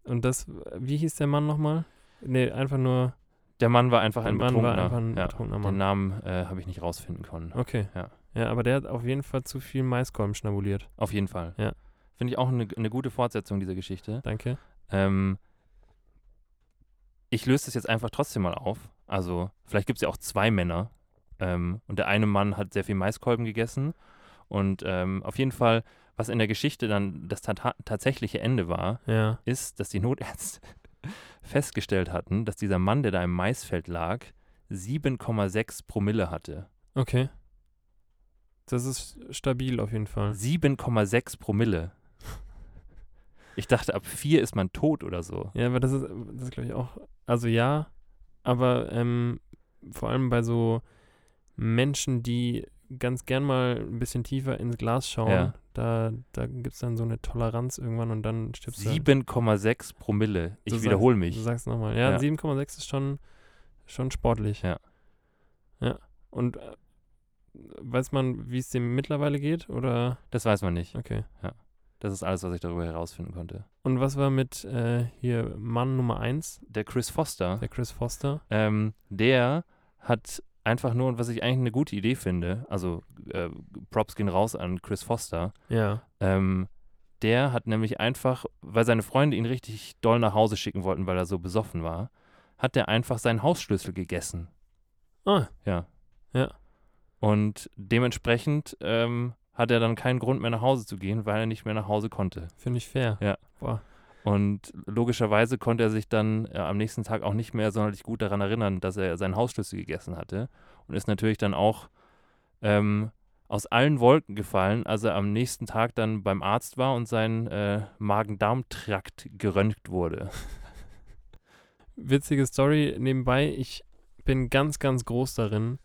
Und das, wie hieß der Mann nochmal? Nee, einfach nur, Der Mann war einfach ein Mann war Betrunkener. einfach ein ja, betrunkener den Mann. Namen äh, habe ich nicht rausfinden können. Okay. Ja. Ja, aber der hat auf jeden Fall zu viel Maiskolben schnabuliert. Auf jeden Fall. Ja. Finde ich auch eine, eine gute Fortsetzung dieser Geschichte. Danke. Ähm, ich löse das jetzt einfach trotzdem mal auf. Also, vielleicht gibt es ja auch zwei Männer. Ähm, und der eine Mann hat sehr viel Maiskolben gegessen. Und ähm, auf jeden Fall, was in der Geschichte dann das ta tatsächliche Ende war, Ja. ist, dass die Notärzte festgestellt hatten, dass dieser Mann, der da im Maisfeld lag, 7,6 Promille hatte. Okay. Das ist stabil auf jeden Fall. 7,6 Promille. Ich dachte, ab 4 ist man tot oder so. Ja, aber das ist, das ist glaube ich auch, also ja, aber ähm, vor allem bei so Menschen, die ganz gern mal ein bisschen tiefer ins Glas schauen, Ja. Da, da gibt es dann so eine Toleranz irgendwann und dann stirbst du. 7,6 Promille. Ich Du wiederhole sagst, mich. Du sagst nochmal. Ja, Ja. 7,6 ist schon, schon sportlich. Ja. Ja. Und äh, weiß man, wie es dem mittlerweile geht? Oder? Das weiß man nicht. Okay. Das ist alles, was ich darüber herausfinden konnte. Und was war mit äh, hier Mann Nummer 1, Der Chris Foster, der Chris Foster? ähm, der hat einfach nur, und was ich eigentlich eine gute Idee finde, also äh, Props gehen raus an Chris Foster, Ja. ähm, der hat nämlich einfach, weil seine Freunde ihn richtig doll nach Hause schicken wollten, weil er so besoffen war, hat der einfach seinen Hausschlüssel gegessen. Ah, Ja. Ja. Und dementsprechend ähm, hat er dann keinen Grund mehr nach Hause zu gehen, weil er nicht mehr nach Hause konnte. finde ich fair. Ja. Boah. Und logischerweise konnte er sich dann äh, am nächsten Tag auch nicht mehr sonderlich gut daran erinnern, dass er seinen Hausschlüssel gegessen hatte. Und ist natürlich dann auch ähm, aus allen Wolken gefallen, als er am nächsten Tag dann beim Arzt war und sein äh, Magen-Darm-Trakt geröntgt wurde. Witzige Story nebenbei. Ich bin ganz, ganz groß darin,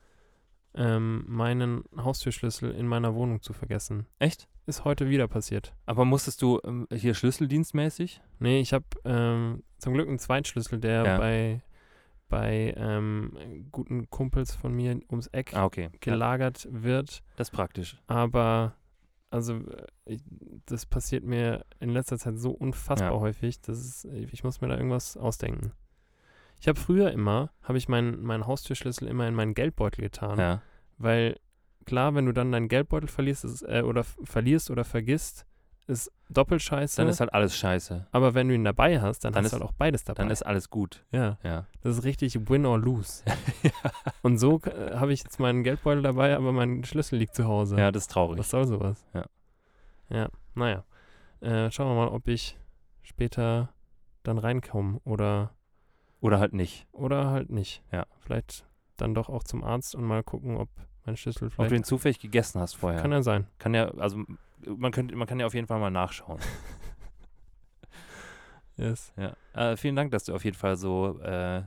ähm, meinen Haustürschlüssel in meiner Wohnung zu vergessen. Echt? Ist heute wieder passiert. Aber musstest du ähm, hier schlüsseldienstmäßig? Nee, ich habe ähm, zum Glück einen Zweitschlüssel, der Ja. bei, bei ähm, guten Kumpels von mir ums Eck Ah, okay. Ja, gelagert wird. das ist praktisch. Aber also äh, ich, das passiert mir in letzter Zeit so unfassbar Ja. häufig, dass es, ich muss mir da irgendwas ausdenken. Ich habe früher immer, habe ich meinen meinen Haustürschlüssel immer in meinen Geldbeutel getan, Ja. weil klar, wenn du dann deinen Geldbeutel verlierst, ist, äh, oder verlierst oder vergisst, ist doppelt scheiße. Dann ist halt alles scheiße. aber wenn du ihn dabei hast, dann, Dann hast du ist- halt auch beides dabei. Dann ist alles gut. ja, Ja. das ist richtig win or lose. Und so äh, habe ich jetzt meinen Geldbeutel dabei, aber mein Schlüssel liegt zu Hause. Ja, das ist traurig. Was soll sowas? Ja. Ja, naja. Äh, schauen wir mal, ob ich später dann reinkomme oder, Oder halt nicht. oder halt nicht. Ja. Vielleicht dann doch auch zum Arzt und mal gucken, ob mein Schlüssel Ob du vielleicht. ihn zufällig gegessen hast vorher. Kann ja sein. Kann ja, also man, könnte, man kann ja auf jeden Fall mal nachschauen. Yes. Ja. Äh, vielen Dank, dass du auf jeden Fall so, äh,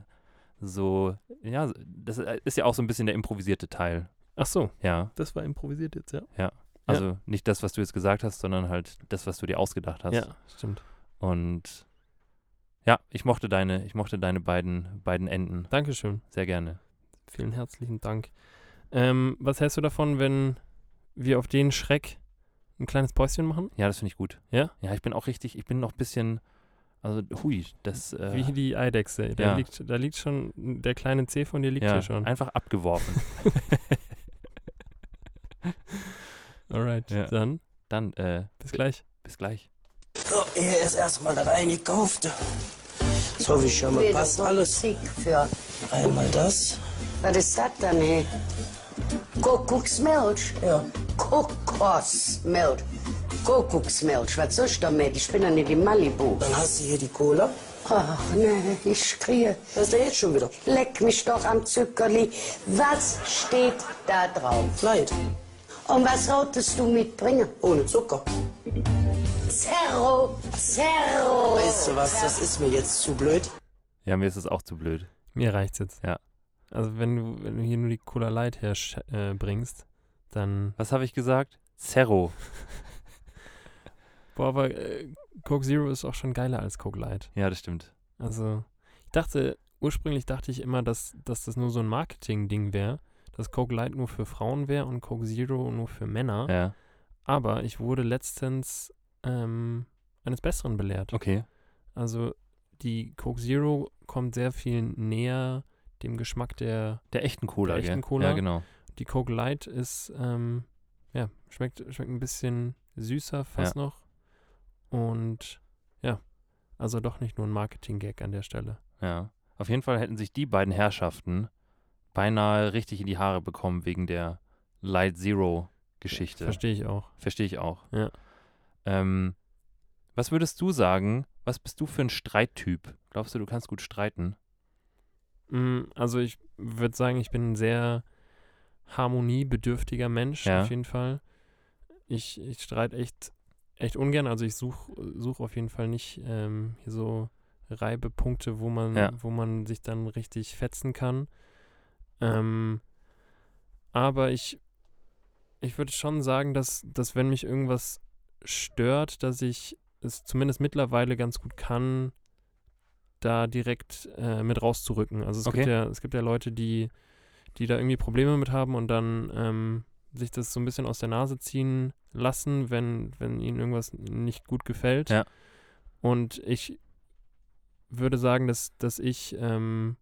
so, ja, das ist ja auch so ein bisschen der improvisierte Teil. Ach so, Ja. das war improvisiert jetzt, ja? Also nicht das, was du jetzt gesagt hast, sondern halt das, was du dir ausgedacht hast. Ja, stimmt. Und ja, ich mochte deine, ich mochte deine beiden, beiden Enden Dankeschön. sehr gerne. Vielen herzlichen Dank. Ähm, was hältst du davon, wenn wir auf den Schreck ein kleines Päuschen machen? Ja, das finde ich gut. Ja? Ja, ich bin auch richtig, ich bin noch ein bisschen, also hui, das, äh, Wie die Eidechse. Da, ja. liegt, da liegt schon, der kleine C von dir liegt ja, hier schon. einfach abgeworfen. Alright, Ja. dann Dann, äh, bis gleich. bis gleich. So, hier ist erstmal das eingekaufte. So, wie schon mal passt alles. Einmal das. Was ist das denn, hey? Kuckucksmilch? Ja. Kokosmilch. Kuckucksmilch, was soll ich damit? Ich bin ja nicht in Malibu. Dann hast du hier die Cola. Ach, nee, ich kriege. Was ist denn jetzt schon wieder? Leck mich doch am Zuckerli. Was steht da drauf? Leid. Und was wolltest du mitbringen? Ohne Zucker. Zerro, Zerro. Weißt du was, das ist mir jetzt zu blöd. Ja, mir ist es auch zu blöd. Mir reicht's jetzt. Ja. Also wenn du, wenn du hier nur die Cola Light her äh, bringst, dann. Was habe ich gesagt? Zerro. Boah, aber äh, Coke Zero ist auch schon geiler als Coke Light. Ja, das stimmt. Also, ich dachte, ursprünglich dachte ich immer, dass, dass das nur so ein Marketing-Ding wäre, dass Coke Light nur für Frauen wäre und Coke Zero nur für Männer. Ja, Aber ich wurde letztens ähm, eines Besseren belehrt. okay. Also, die Coke Zero kommt sehr viel näher dem Geschmack der. Der echten Cola, Der echten? Cola. Ja, genau. Die Coke Light ist, ähm, ja, schmeckt, schmeckt ein bisschen süßer fast noch. Und ja, also doch nicht nur ein Marketing-Gag an der Stelle. Ja. Auf jeden Fall hätten sich die beiden Herrschaften beinahe richtig in die Haare bekommen wegen der Light Zero Geschichte. Verstehe ich auch. Verstehe ich auch. Ja. Ähm, was würdest du sagen? Was bist du für ein Streittyp? Glaubst du, du kannst gut streiten? Mm, Also ich würde sagen, ich bin ein sehr harmoniebedürftiger Mensch, Ja. auf jeden Fall. Ich, ich streite echt, echt ungern. Also ich suche such auf jeden Fall nicht ähm, hier so Reibepunkte, wo man, Ja. wo man sich dann richtig fetzen kann. Ähm, aber ich, ich würde schon sagen, dass, dass wenn mich irgendwas stört, dass ich es zumindest mittlerweile ganz gut kann, da direkt äh, mit rauszurücken. Also es gibt Okay. ja, es gibt ja Leute, die, die da irgendwie Probleme mit haben und dann ähm, sich das so ein bisschen aus der Nase ziehen lassen, wenn, wenn ihnen irgendwas nicht gut gefällt. Ja. Und ich würde sagen, dass, dass ich ähm,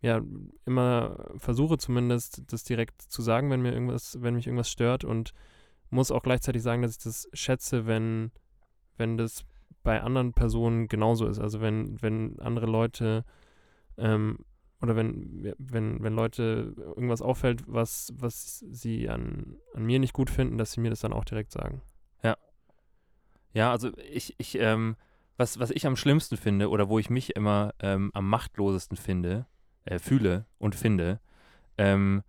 ja immer versuche zumindest das direkt zu sagen, wenn mir irgendwas, wenn mich irgendwas stört und muss auch gleichzeitig sagen, dass ich das schätze, wenn, wenn das bei anderen Personen genauso ist. Also wenn, wenn andere Leute ähm, oder wenn, wenn, wenn Leute irgendwas auffällt, was, was sie an, an mir nicht gut finden, dass sie mir das dann auch direkt sagen. Ja, also ich, ich, ähm, was, was ich am schlimmsten finde oder wo ich mich immer ähm, am machtlosesten finde, äh, fühle und finde, ähm,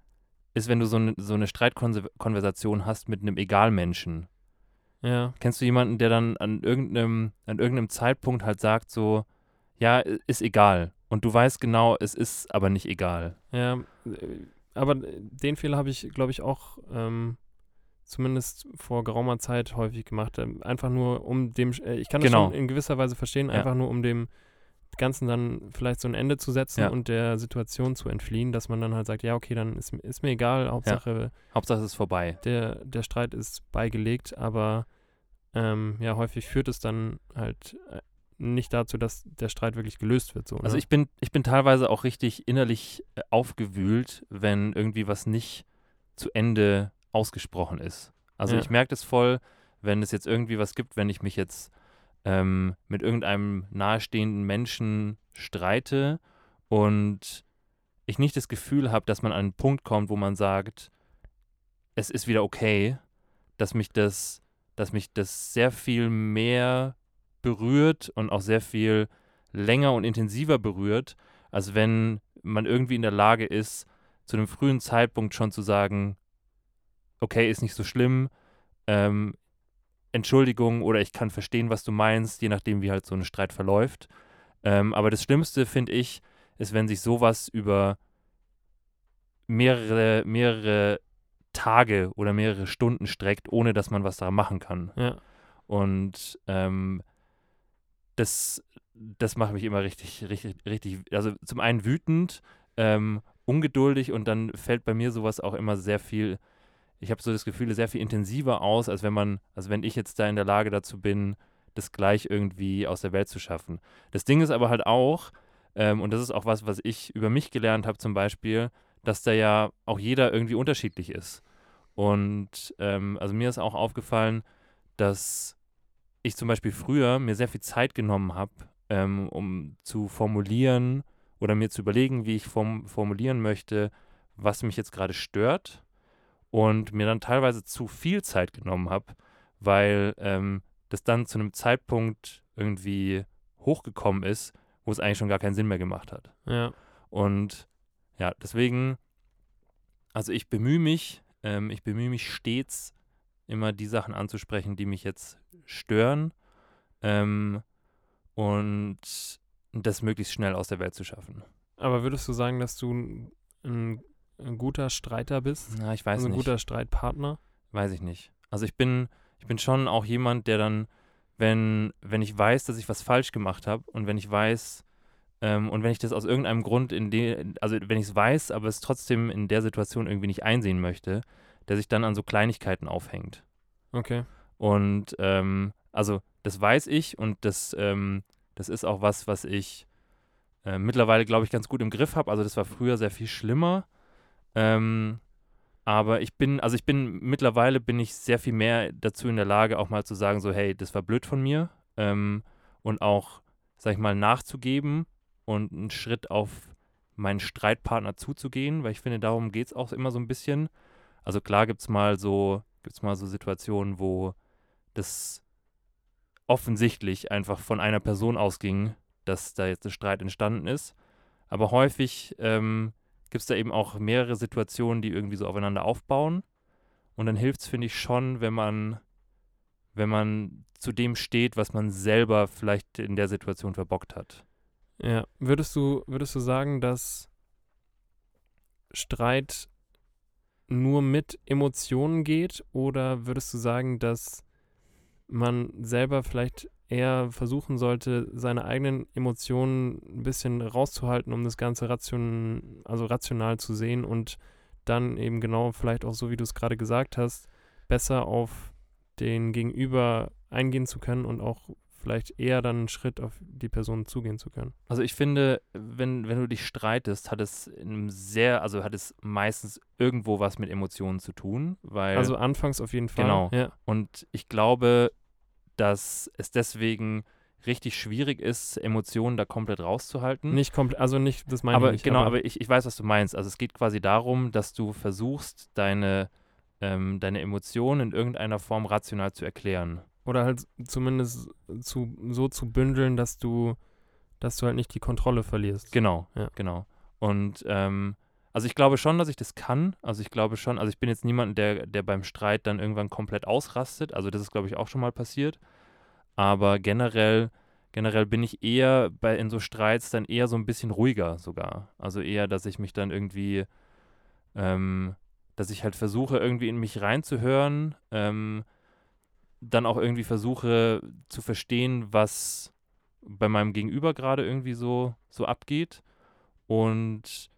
ist, wenn du so, ne, so eine Streitkonversation hast mit einem Egalmenschen. Ja, Kennst du jemanden, der dann an irgendeinem, an irgendeinem Zeitpunkt halt sagt so, ja, ist egal. Und du weißt genau, es ist aber nicht egal. ja, äh, aber den Fehler habe ich, glaube ich, auch ähm, zumindest vor geraumer Zeit häufig gemacht. Ähm, einfach nur um dem, äh, ich kann das Genau. schon in gewisser Weise verstehen, Ja. einfach nur um dem Ganzen dann vielleicht so ein Ende zu setzen Ja. und der Situation zu entfliehen, dass man dann halt sagt, ja, okay, dann ist, ist mir egal, Hauptsache Hauptsache es ist vorbei. der, der Streit ist beigelegt, aber ähm, ja, häufig führt es dann halt äh, nicht dazu, dass der Streit wirklich gelöst wird. So, Also ne? ich bin, ich bin teilweise auch richtig innerlich äh, aufgewühlt, wenn irgendwie was nicht zu Ende ausgesprochen ist. Also Ja. ich merke das voll, wenn es jetzt irgendwie was gibt, wenn ich mich jetzt ähm, mit irgendeinem nahestehenden Menschen streite und ich nicht das Gefühl habe, dass man an einen Punkt kommt, wo man sagt, es ist wieder okay, dass mich das, dass mich das sehr viel mehr berührt und auch sehr viel länger und intensiver berührt, als wenn man irgendwie in der Lage ist, zu einem frühen Zeitpunkt schon zu sagen, okay, ist nicht so schlimm, ähm, Entschuldigung oder ich kann verstehen, was du meinst, je nachdem, wie halt so ein Streit verläuft. Ähm, aber das Schlimmste, finde ich, ist, wenn sich sowas über mehrere, mehrere Tage oder mehrere Stunden streckt, ohne dass man was daran machen kann. ja. Und ähm, das, das macht mich immer richtig, richtig, richtig, also zum einen wütend, ähm, ungeduldig und dann fällt bei mir sowas auch immer sehr viel, ich habe so das Gefühl, sehr viel intensiver aus, als wenn man, als wenn ich jetzt da in der Lage dazu bin, das gleich irgendwie aus der Welt zu schaffen. Das Ding ist aber halt auch, ähm, und das ist auch was, was ich über mich gelernt habe zum Beispiel, dass da ja auch jeder irgendwie unterschiedlich ist. Und ähm, also mir ist auch aufgefallen, dass ich zum Beispiel früher mir sehr viel Zeit genommen habe, ähm, um zu formulieren oder mir zu überlegen, wie ich form formulieren möchte, was mich jetzt gerade stört und mir dann teilweise zu viel Zeit genommen habe, weil ähm, das dann zu einem Zeitpunkt irgendwie hochgekommen ist, wo es eigentlich schon gar keinen Sinn mehr gemacht hat. Ja. Und ja, deswegen, also ich bemühe mich, ähm, ich bemühe mich stets, immer die Sachen anzusprechen, die mich jetzt stören ähm, und das möglichst schnell aus der Welt zu schaffen. Aber würdest du sagen, dass du ein, ein, ein guter Streiter bist? Na, ich weiß also ein nicht. guter Streitpartner? Weiß ich nicht. Also ich bin, ich bin schon auch jemand, der dann, wenn, wenn ich weiß, dass ich was falsch gemacht habe und wenn ich weiß, ähm, und wenn ich das aus irgendeinem Grund in de, also wenn ich es weiß, aber es trotzdem in der Situation irgendwie nicht einsehen möchte, der sich dann an so Kleinigkeiten aufhängt. Okay. Und ähm, also das weiß ich und das, ähm, das ist auch was, was ich äh, mittlerweile, glaube ich, ganz gut im Griff habe. Also das war früher sehr viel schlimmer. Ähm, aber ich bin, also ich bin, mittlerweile bin ich sehr viel mehr dazu in der Lage, auch mal zu sagen, so, hey, das war blöd von mir. Ähm, und auch, sag ich mal, nachzugeben und einen Schritt auf meinen Streitpartner zuzugehen, weil ich finde, darum geht es auch immer so ein bisschen. Also klar gibt es mal so, gibt's mal so Situationen, wo das offensichtlich einfach von einer Person ausging, dass da jetzt ein Streit entstanden ist. Aber häufig ähm, gibt es da eben auch mehrere Situationen, die irgendwie so aufeinander aufbauen. Und dann hilft es, finde ich, schon, wenn man, wenn man zu dem steht, was man selber vielleicht in der Situation verbockt hat. Ja. Würdest du, würdest du sagen, dass Streit nur mit Emotionen geht? Oder würdest du sagen, dass man selber vielleicht eher versuchen sollte, seine eigenen Emotionen ein bisschen rauszuhalten, um das Ganze ration, also rational zu sehen und dann eben genau vielleicht auch so, wie du es gerade gesagt hast, besser auf den Gegenüber eingehen zu können und auch vielleicht eher dann einen Schritt auf die Person zugehen zu können. Also ich finde, wenn, wenn du dich streitest, hat es in einem sehr, also hat es meistens irgendwo was mit Emotionen zu tun, weil Also anfangs auf jeden Fall. Genau. Ja. Und ich glaube, dass es deswegen richtig schwierig ist, Emotionen da komplett rauszuhalten. Nicht komplett, also nicht, das meine aber ich nicht. genau, aber ich, ich weiß, was du meinst. Also es geht quasi darum, dass du versuchst, deine, ähm, deine Emotionen in irgendeiner Form rational zu erklären. Oder halt zumindest zu, so zu bündeln, dass du, dass du halt nicht die Kontrolle verlierst. Genau, Ja. genau. Und ähm, also ich glaube schon, dass ich das kann. Also ich glaube schon, also ich bin jetzt niemand, der, der beim Streit dann irgendwann komplett ausrastet. Also das ist, glaube ich, auch schon mal passiert. Aber generell, generell bin ich eher bei in so Streits dann eher so ein bisschen ruhiger sogar. Also eher, dass ich mich dann irgendwie ähm, dass ich halt versuche, irgendwie in mich reinzuhören, ähm, dann auch irgendwie versuche zu verstehen, was bei meinem Gegenüber gerade irgendwie so, so abgeht. Und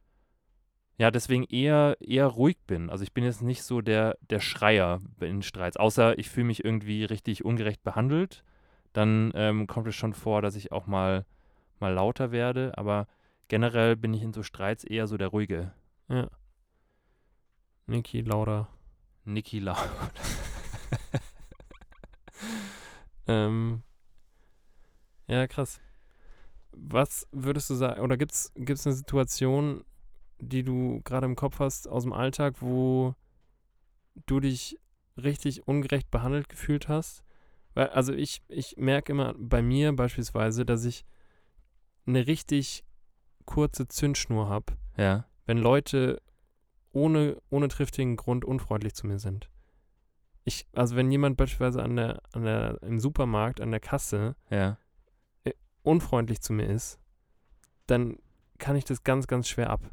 ja, deswegen eher, eher ruhig bin. Also ich bin jetzt nicht so der, der Schreier in Streits, außer ich fühle mich irgendwie richtig ungerecht behandelt. Dann ähm, kommt es schon vor, dass ich auch mal, mal lauter werde, aber generell bin ich in so Streits eher so der ruhige. Ja. Niki Lauda. Niki Lauda. Ähm, ja, krass. Was würdest du sagen, oder gibt es eine Situation, die du gerade im Kopf hast aus dem Alltag, wo du dich richtig ungerecht behandelt gefühlt hast? Weil, also ich, ich merke immer bei mir beispielsweise, dass ich eine richtig kurze Zündschnur habe, Ja. wenn Leute ohne, ohne triftigen Grund unfreundlich zu mir sind. Ich, also wenn jemand beispielsweise an der, an der, im Supermarkt, an der Kasse Ja. unfreundlich zu mir ist, dann kann ich das ganz, ganz schwer ab.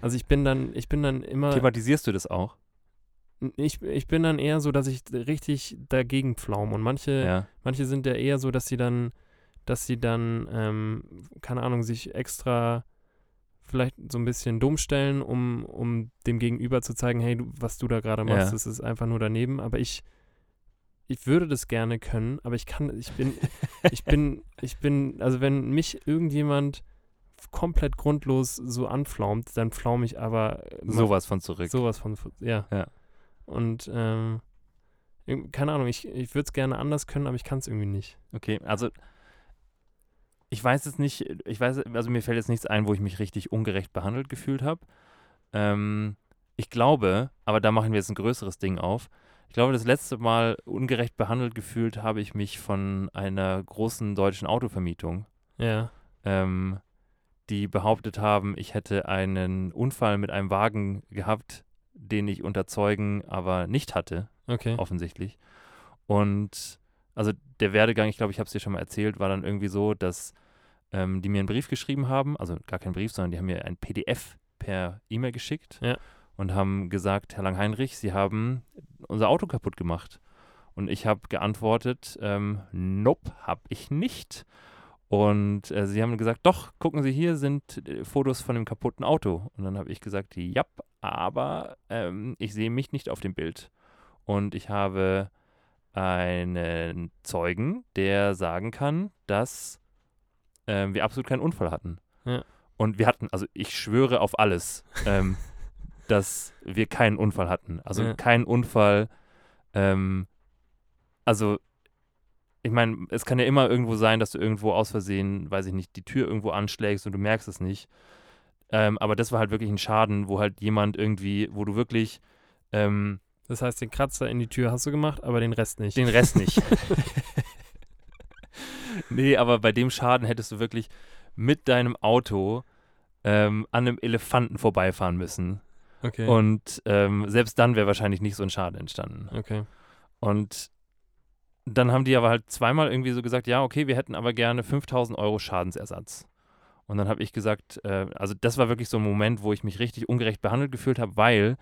Also ich bin dann, ich bin dann immer, Thematisierst du das auch? ich, ich bin dann eher so, dass ich richtig dagegen pflaume. Und manche, Ja. manche sind ja eher so, dass sie dann, dass sie dann, ähm, keine Ahnung, sich extra vielleicht so ein bisschen dumm stellen, um, um dem Gegenüber zu zeigen, hey, du, was du da gerade machst, Ja. das ist einfach nur daneben. Aber ich, ich würde das gerne können, aber ich kann, ich bin, ich bin, ich bin, also wenn mich irgendjemand komplett grundlos so anflaumt, dann flaume ich aber äh, Sowas von zurück. Sowas von, ja. Ja. Und, ähm, keine Ahnung, ich, ich würde es gerne anders können, aber ich kann es irgendwie nicht. Okay, also ich weiß jetzt nicht, ich weiß, also mir fällt jetzt nichts ein, wo ich mich richtig ungerecht behandelt gefühlt habe. Ähm, ich glaube, aber da machen wir jetzt ein größeres Ding auf. Ich glaube, das letzte Mal ungerecht behandelt gefühlt habe ich mich von einer großen deutschen Autovermietung, Ja. ähm, die behauptet haben, ich hätte einen Unfall mit einem Wagen gehabt, den ich unter Zeugen aber nicht hatte Okay. offensichtlich. Und also der Werdegang, ich glaube, ich habe es dir schon mal erzählt, war dann irgendwie so, dass ähm, die mir einen Brief geschrieben haben, also gar keinen Brief, sondern die haben mir ein PDF per E-Mail geschickt Ja. und haben gesagt, Herr Langheinrich, Sie haben unser Auto kaputt gemacht. Und ich habe geantwortet, ähm, nope, habe ich nicht. Und äh, sie haben gesagt, doch, gucken Sie, hier sind äh, Fotos von dem kaputten Auto. Und dann habe ich gesagt, ja, aber ähm, ich sehe mich nicht auf dem Bild. Und ich habe einen Zeugen, der sagen kann, dass ähm, wir absolut keinen Unfall hatten. Ja. Und wir hatten, also ich schwöre auf alles, ähm, dass wir keinen Unfall hatten. Also Ja. keinen Unfall. Ähm, also ich meine, es kann ja immer irgendwo sein, dass du irgendwo aus Versehen, weiß ich nicht, die Tür irgendwo anschlägst und du merkst es nicht. Ähm, aber das war halt wirklich ein Schaden, wo halt jemand irgendwie, wo du wirklich ähm, Das heißt, den Kratzer in die Tür hast du gemacht, aber den Rest nicht. den Rest nicht. nee, aber bei dem Schaden hättest du wirklich mit deinem Auto ähm, an einem Elefanten vorbeifahren müssen. okay. Und ähm, selbst dann wäre wahrscheinlich nicht so ein Schaden entstanden. okay. Und dann haben die aber halt zweimal irgendwie so gesagt, ja, okay, wir hätten aber gerne 5000 Euro Schadensersatz. Und dann habe ich gesagt, äh, also das war wirklich so ein Moment, wo ich mich richtig ungerecht behandelt gefühlt habe, weil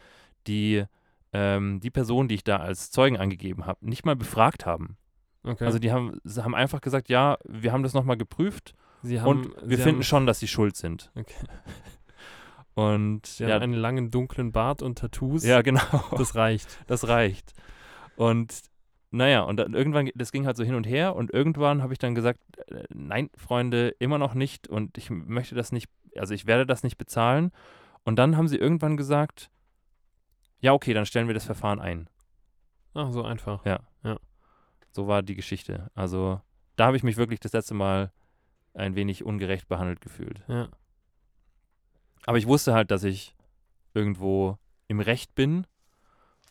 die, ähm, die Person, die ich da als Zeugen angegeben habe, nicht mal befragt haben. Okay. Also die haben, sie haben einfach gesagt, ja, wir haben das nochmal geprüft sie haben, und wir finden haben, schon, dass sie schuld sind. Okay. Und Sie ja, haben einen langen dunklen Bart und Tattoos. ja, genau. Das reicht. das reicht. Und naja, und dann irgendwann, das ging halt so hin und her und irgendwann habe ich dann gesagt, äh, nein, Freunde, immer noch nicht und ich möchte das nicht, also ich werde das nicht bezahlen. Und dann haben sie irgendwann gesagt, ja, okay, dann stellen wir das Verfahren ein. Ach, so einfach. So war die Geschichte. Also da habe ich mich wirklich das letzte Mal ein wenig ungerecht behandelt gefühlt. Ja. Aber ich wusste halt, dass ich irgendwo im Recht bin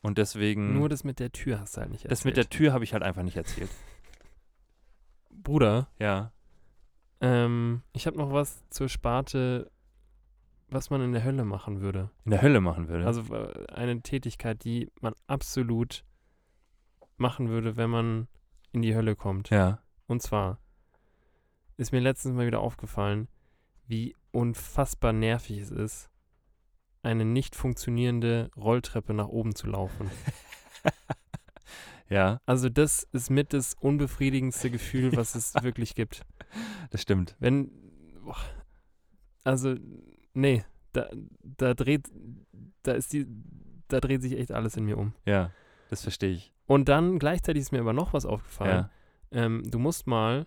und deswegen, Nur das mit der Tür hast du halt nicht erzählt. das mit der Tür habe ich halt einfach nicht erzählt. Bruder, Ja. ähm, ich habe noch was zur Sparte, was man in der Hölle machen würde. In der Hölle machen würde. Also äh, eine Tätigkeit, die man absolut machen würde, wenn man in die Hölle kommt. ja. Und zwar ist mir letztens mal wieder aufgefallen, wie unfassbar nervig es ist, eine nicht funktionierende Rolltreppe nach oben zu laufen. Ja, Also das ist mit das unbefriedigendste Gefühl, was es wirklich gibt. das stimmt. Wenn, boah, also, nee, da, da dreht, da ist die, da dreht sich echt alles in mir um. Ja, das verstehe ich. Und dann gleichzeitig ist mir aber noch was aufgefallen. Ja, Ähm, du musst mal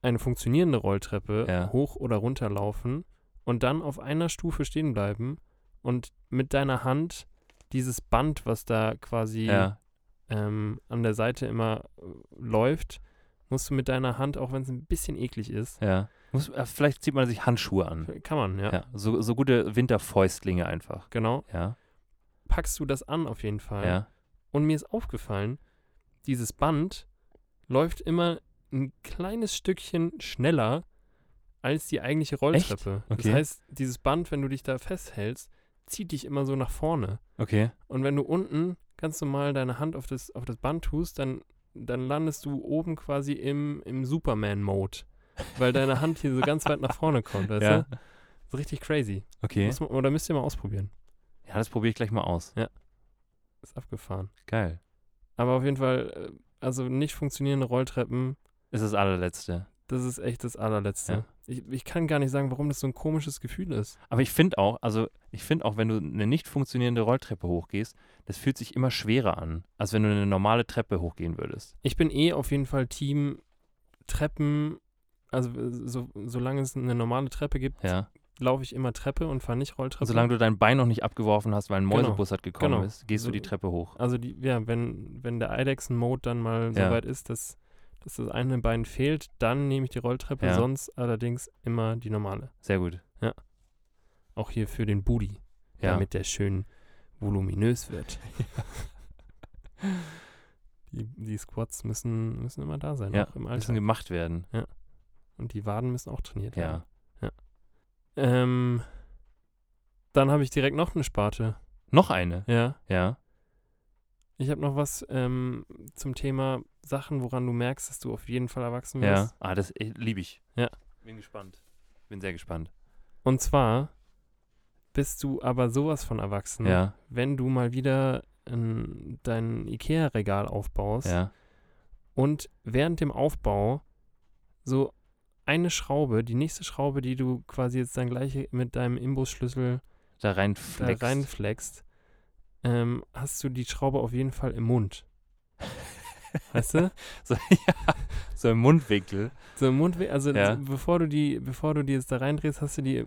eine funktionierende Rolltreppe Ja. hoch oder runter laufen und dann auf einer Stufe stehen bleiben und mit deiner Hand dieses Band, was da quasi ja, ähm, an der Seite immer äh, läuft, musst du mit deiner Hand, auch wenn es ein bisschen eklig ist, ja. Muss, äh, vielleicht zieht man sich Handschuhe an. kann man, ja, Ja, so, so gute Winterfäustlinge einfach. genau, Ja, packst du das an auf jeden Fall. ja. Und mir ist aufgefallen, dieses Band läuft immer ein kleines Stückchen schneller als die eigentliche Rolltreppe. Das Okay. heißt, dieses Band, wenn du dich da festhältst, zieht dich immer so nach vorne. Okay. Und wenn du unten ganz normal deine Hand auf das, auf das Band tust, dann, dann landest du oben quasi im, im Superman-Mode. Weil deine Hand hier so ganz weit nach vorne kommt, weißt Ja. du? Das ist richtig crazy. Okay. Muss man, oder müsst ihr mal ausprobieren. Ja, das probiere ich gleich mal aus. Ist abgefahren. Geil. Aber auf jeden Fall, äh, also nicht funktionierende Rolltreppen, Ist das allerletzte. Das ist echt das allerletzte. Ja. Ich, ich kann gar nicht sagen, warum das so ein komisches Gefühl ist. Aber ich finde auch, also ich finde auch, wenn du eine nicht funktionierende Rolltreppe hochgehst, das fühlt sich immer schwerer an, als wenn du eine normale Treppe hochgehen würdest. Ich bin eh auf jeden Fall Team Treppen, also äh, so, solange es eine normale Treppe gibt, Ja. laufe ich immer Treppe und fahre nicht Rolltreppe. Und solange du dein Bein noch nicht abgeworfen hast, weil ein Genau. Mäusebus hat gekommen Genau. ist, gehst So- du die Treppe hoch. Also die, ja, wenn, wenn der Eidechsen-Mode dann mal so Ja. weit ist, dass, dass das eine Bein fehlt, dann nehme ich die Rolltreppe, Ja. sonst allerdings immer die normale. Sehr gut. Auch hier für den Booty, Ja. damit der schön voluminös wird. die, die Squats müssen, müssen immer da sein, Ja, auch im müssen Alltag. gemacht werden. Und die Waden müssen auch trainiert werden. Ja. Ähm, dann habe ich direkt noch eine Sparte. Noch eine. Ja. Ja. Ich habe noch was ähm, zum Thema Sachen, woran du merkst, dass du auf jeden Fall erwachsen Ja. wirst. Ah, das äh, liebe ich. Ja. Bin gespannt. Bin sehr gespannt. Und zwar bist du aber sowas von erwachsen, Ja. wenn du mal wieder dein Ikea-Regal aufbaust Ja. und während dem Aufbau so eine Schraube, die nächste Schraube, die du quasi jetzt dann gleich mit deinem Imbusschlüssel Da rein da flex. reinflext, ähm, hast du die Schraube auf jeden Fall im Mund. weißt du? So, ja. So im Mundwinkel. So im Mund, also Ja. bevor du die, bevor du die jetzt da reindrehst, hast du die, äh,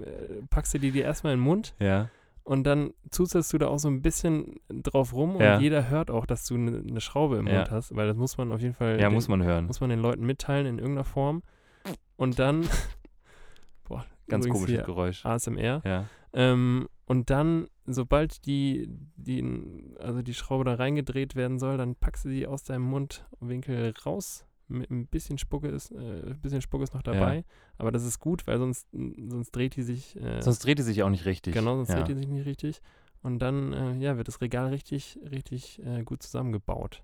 packst du die dir erstmal in den Mund Ja. und dann zusätzst du da auch so ein bisschen drauf rum Ja. und jeder hört auch, dass du eine ne Schraube im Ja. Mund hast, weil das muss man auf jeden Fall Ja, den, muss man hören. muss man den Leuten mitteilen in irgendeiner Form. Und dann, boah, Ganz komisches Geräusch. ASMR. Ja. Ähm, und dann, sobald die, die, also die Schraube da reingedreht werden soll, dann packst du die aus deinem Mundwinkel raus. Mit ein bisschen Spucke ist, äh, ein bisschen Spucke ist noch dabei. Aber das ist gut, weil sonst, sonst dreht die sich. Äh, Sonst dreht die sich auch nicht richtig. genau, sonst ja. dreht die sich nicht richtig. Und dann, äh, ja, wird das Regal richtig, richtig äh, gut zusammengebaut.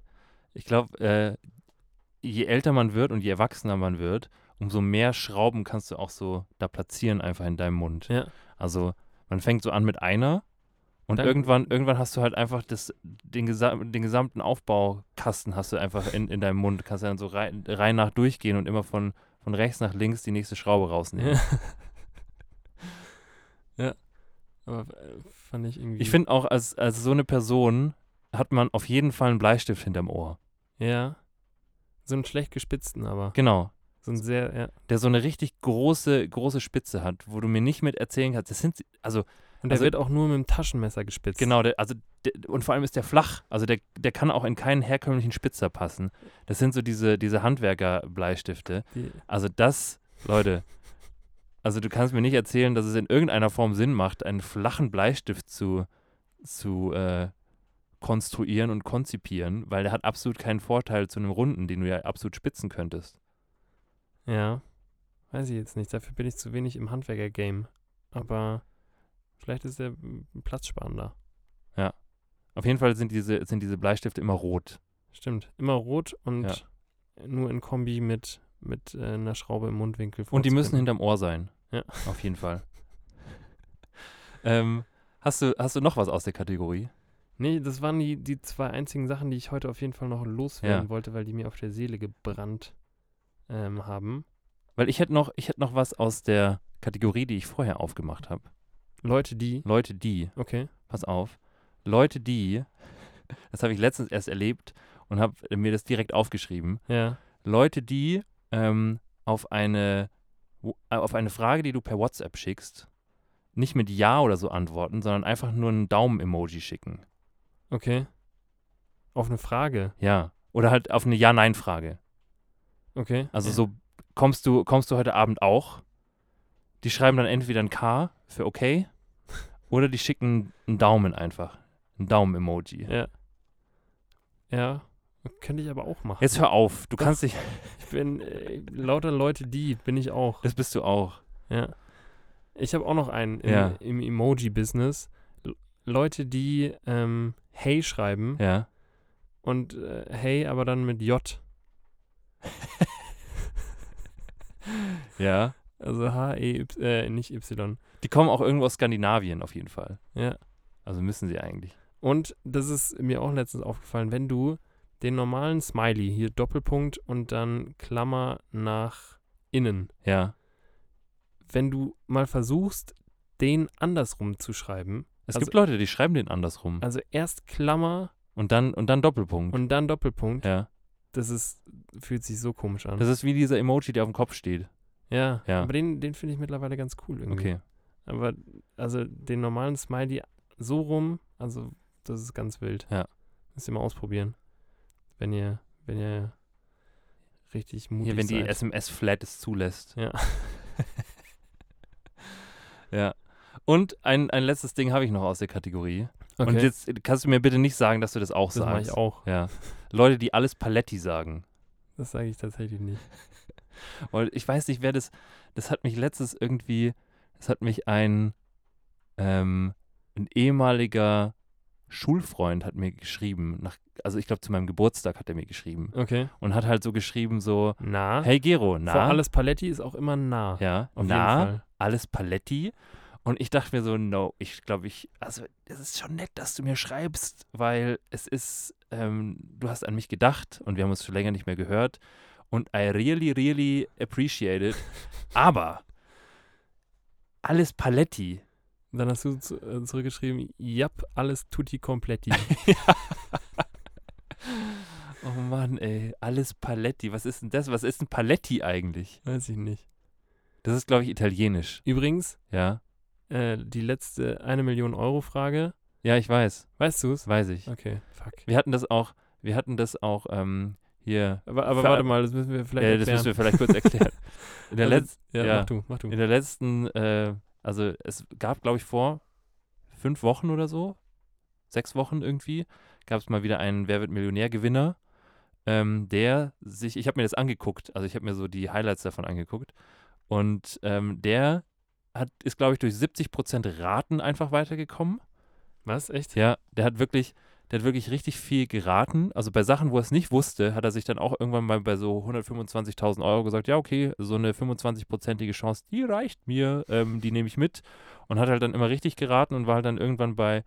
Ich glaube, äh, je älter man wird und je erwachsener man wird, umso mehr Schrauben kannst du auch so da platzieren einfach in deinem Mund. Ja. Also man fängt so an mit einer und Dann- irgendwann, irgendwann hast du halt einfach das, den, gesam den gesamten Aufbaukasten hast du einfach in, in deinem Mund. Kannst dann so rein, rein nach durchgehen und immer von, von rechts nach links die nächste Schraube rausnehmen. Ja. ja. Aber äh, fand ich irgendwie. Ich finde auch, als, als so eine Person hat man auf jeden Fall einen Bleistift hinterm Ohr. Ja. So einen schlecht gespitzten, aber. Genau. So ein sehr, ja. Der so eine richtig große, große Spitze hat, wo du mir nicht mit erzählen kannst. Das sind, also Und der Also- wird auch nur mit dem Taschenmesser gespitzt. Genau, der, also der, und vor allem ist der flach. Also der, der kann auch in keinen herkömmlichen Spitzer passen. Das sind so diese, diese Handwerker-Bleistifte. Also das, Leute, also du kannst mir nicht erzählen, dass es in irgendeiner Form Sinn macht, einen flachen Bleistift zu, zu äh, konstruieren und konzipieren, weil der hat absolut keinen Vorteil zu einem runden, den du ja absolut spitzen könntest. Ja. Weiß ich jetzt nicht. Dafür bin ich zu wenig im Handwerker-Game. Aber vielleicht ist der mm, platzsparender. Auf jeden Fall sind diese, sind diese Bleistifte immer rot. Stimmt. Immer rot und Ja. nur in Kombi mit, mit äh, einer Schraube im Mundwinkel. Und die müssen hinterm Ohr sein. Ja. Auf jeden Fall. ähm, Hast du, hast du noch was aus der Kategorie? Nee, das waren die, die zwei einzigen Sachen, die ich heute auf jeden Fall noch loswerden Ja. wollte, weil die mir auf der Seele gebrannt ähm, haben. Weil ich hätte noch, ich hätte noch was aus der Kategorie, die ich vorher aufgemacht habe. Leute, die. Leute, die, Okay. pass auf, Leute, die, das habe ich letztens erst erlebt und habe mir das direkt aufgeschrieben. Ja. Leute, die ähm, auf eine äh, auf eine Frage, die du per WhatsApp schickst, nicht mit Ja oder so antworten, sondern einfach nur einen Daumen-Emoji schicken. Okay. Auf eine Frage. Ja. Oder halt auf eine Ja-Nein-Frage. Okay. Also so, kommst du, kommst du heute Abend auch? Die schreiben dann entweder ein K für okay oder die schicken einen Daumen einfach. Ein Daumen-Emoji. Ja. Ja. Könnte ich aber auch machen. Jetzt hör auf, du kannst dich, Ich bin äh, lauter Leute, die bin ich auch. das bist du auch. Ja. Ich habe auch noch einen im, Ja. im Emoji-Business. Leute, die ähm, Hey schreiben Ja. und äh, Hey aber dann mit J. Ja. Also H-E-Y, äh, nicht Y. Die kommen auch irgendwo aus Skandinavien auf jeden Fall. Ja. Also müssen sie eigentlich. Und das ist mir auch letztens aufgefallen, wenn du den normalen Smiley, hier Doppelpunkt und dann Klammer nach innen, Ja. wenn du mal versuchst, den andersrum zu schreiben, Es Also- gibt Leute, die schreiben den andersrum. also erst Klammer Und dann, und dann Doppelpunkt. und dann Doppelpunkt, ja. Das ist, fühlt sich so komisch an. Das ist wie dieser Emoji, der auf dem Kopf steht. ja, Ja. aber den, den finde ich mittlerweile ganz cool irgendwie. Okay. Aber also den normalen Smiley so rum, also das ist ganz wild. Ja. Müsst ihr mal ausprobieren. Wenn ihr, wenn ihr richtig mutig Hier, wenn die seid. SMS-Flat es zulässt. Ja. ja. Und ein, ein letztes Ding habe ich noch aus der Kategorie. Okay. Und jetzt kannst du mir bitte nicht sagen, dass du das auch das mache sagst. ich auch. Ja. Leute, die alles Paletti sagen. Das sage ich tatsächlich nicht. Weil ich weiß nicht, wer das. Das hat mich letztens irgendwie. Das hat mich ein, ähm, ein ehemaliger Schulfreund hat mir geschrieben. Nach, also ich glaube, zu meinem Geburtstag hat er mir geschrieben. Okay. Und hat halt so geschrieben, so, Na. hey Gero, na? Vor alles Paletti ist auch immer nah. ja, na, alles Paletti. Und ich dachte mir so, no, ich glaube, ich, also es ist schon nett, dass du mir schreibst, weil es ist, ähm, du hast an mich gedacht und wir haben uns schon länger nicht mehr gehört. Und I really, really appreciate it. Aber alles Paletti. Dann hast du äh, zurückgeschrieben, Jap, alles tutti completti. Oh Mann, ey, alles Paletti. Was ist denn das? Was ist ein Paletti eigentlich? Weiß ich nicht. Das ist, glaube ich, italienisch. Übrigens, Ja. Äh, die letzte eine Million Euro Frage. Ja, ich weiß. Weißt du es? Weiß ich. Okay, fuck. Wir hatten das auch, wir hatten das auch ähm, hier. Aber, aber warte mal, das müssen wir vielleicht Ja, das erklären. müssen wir vielleicht kurz erklären. In der, Also, Letz-, ja, ja. mach du, mach du. in der letzten, äh, also es gab, glaube ich, vor fünf Wochen oder so, sechs Wochen irgendwie, gab es mal wieder einen Wer wird Millionär-Gewinner, ähm, der sich, ich habe mir das angeguckt, also ich habe mir so die Highlights davon angeguckt und ähm, der hat, ist, glaube ich, durch 70% Raten einfach weitergekommen. Was? Echt? Ja, der hat wirklich, der hat wirklich richtig viel geraten. Also bei Sachen, wo er es nicht wusste, hat er sich dann auch irgendwann mal bei so 125.000 Euro gesagt, ja, okay, so eine 25-prozentige Chance, die reicht mir, ähm, die nehme ich mit. Und hat halt dann immer richtig geraten und war halt dann irgendwann bei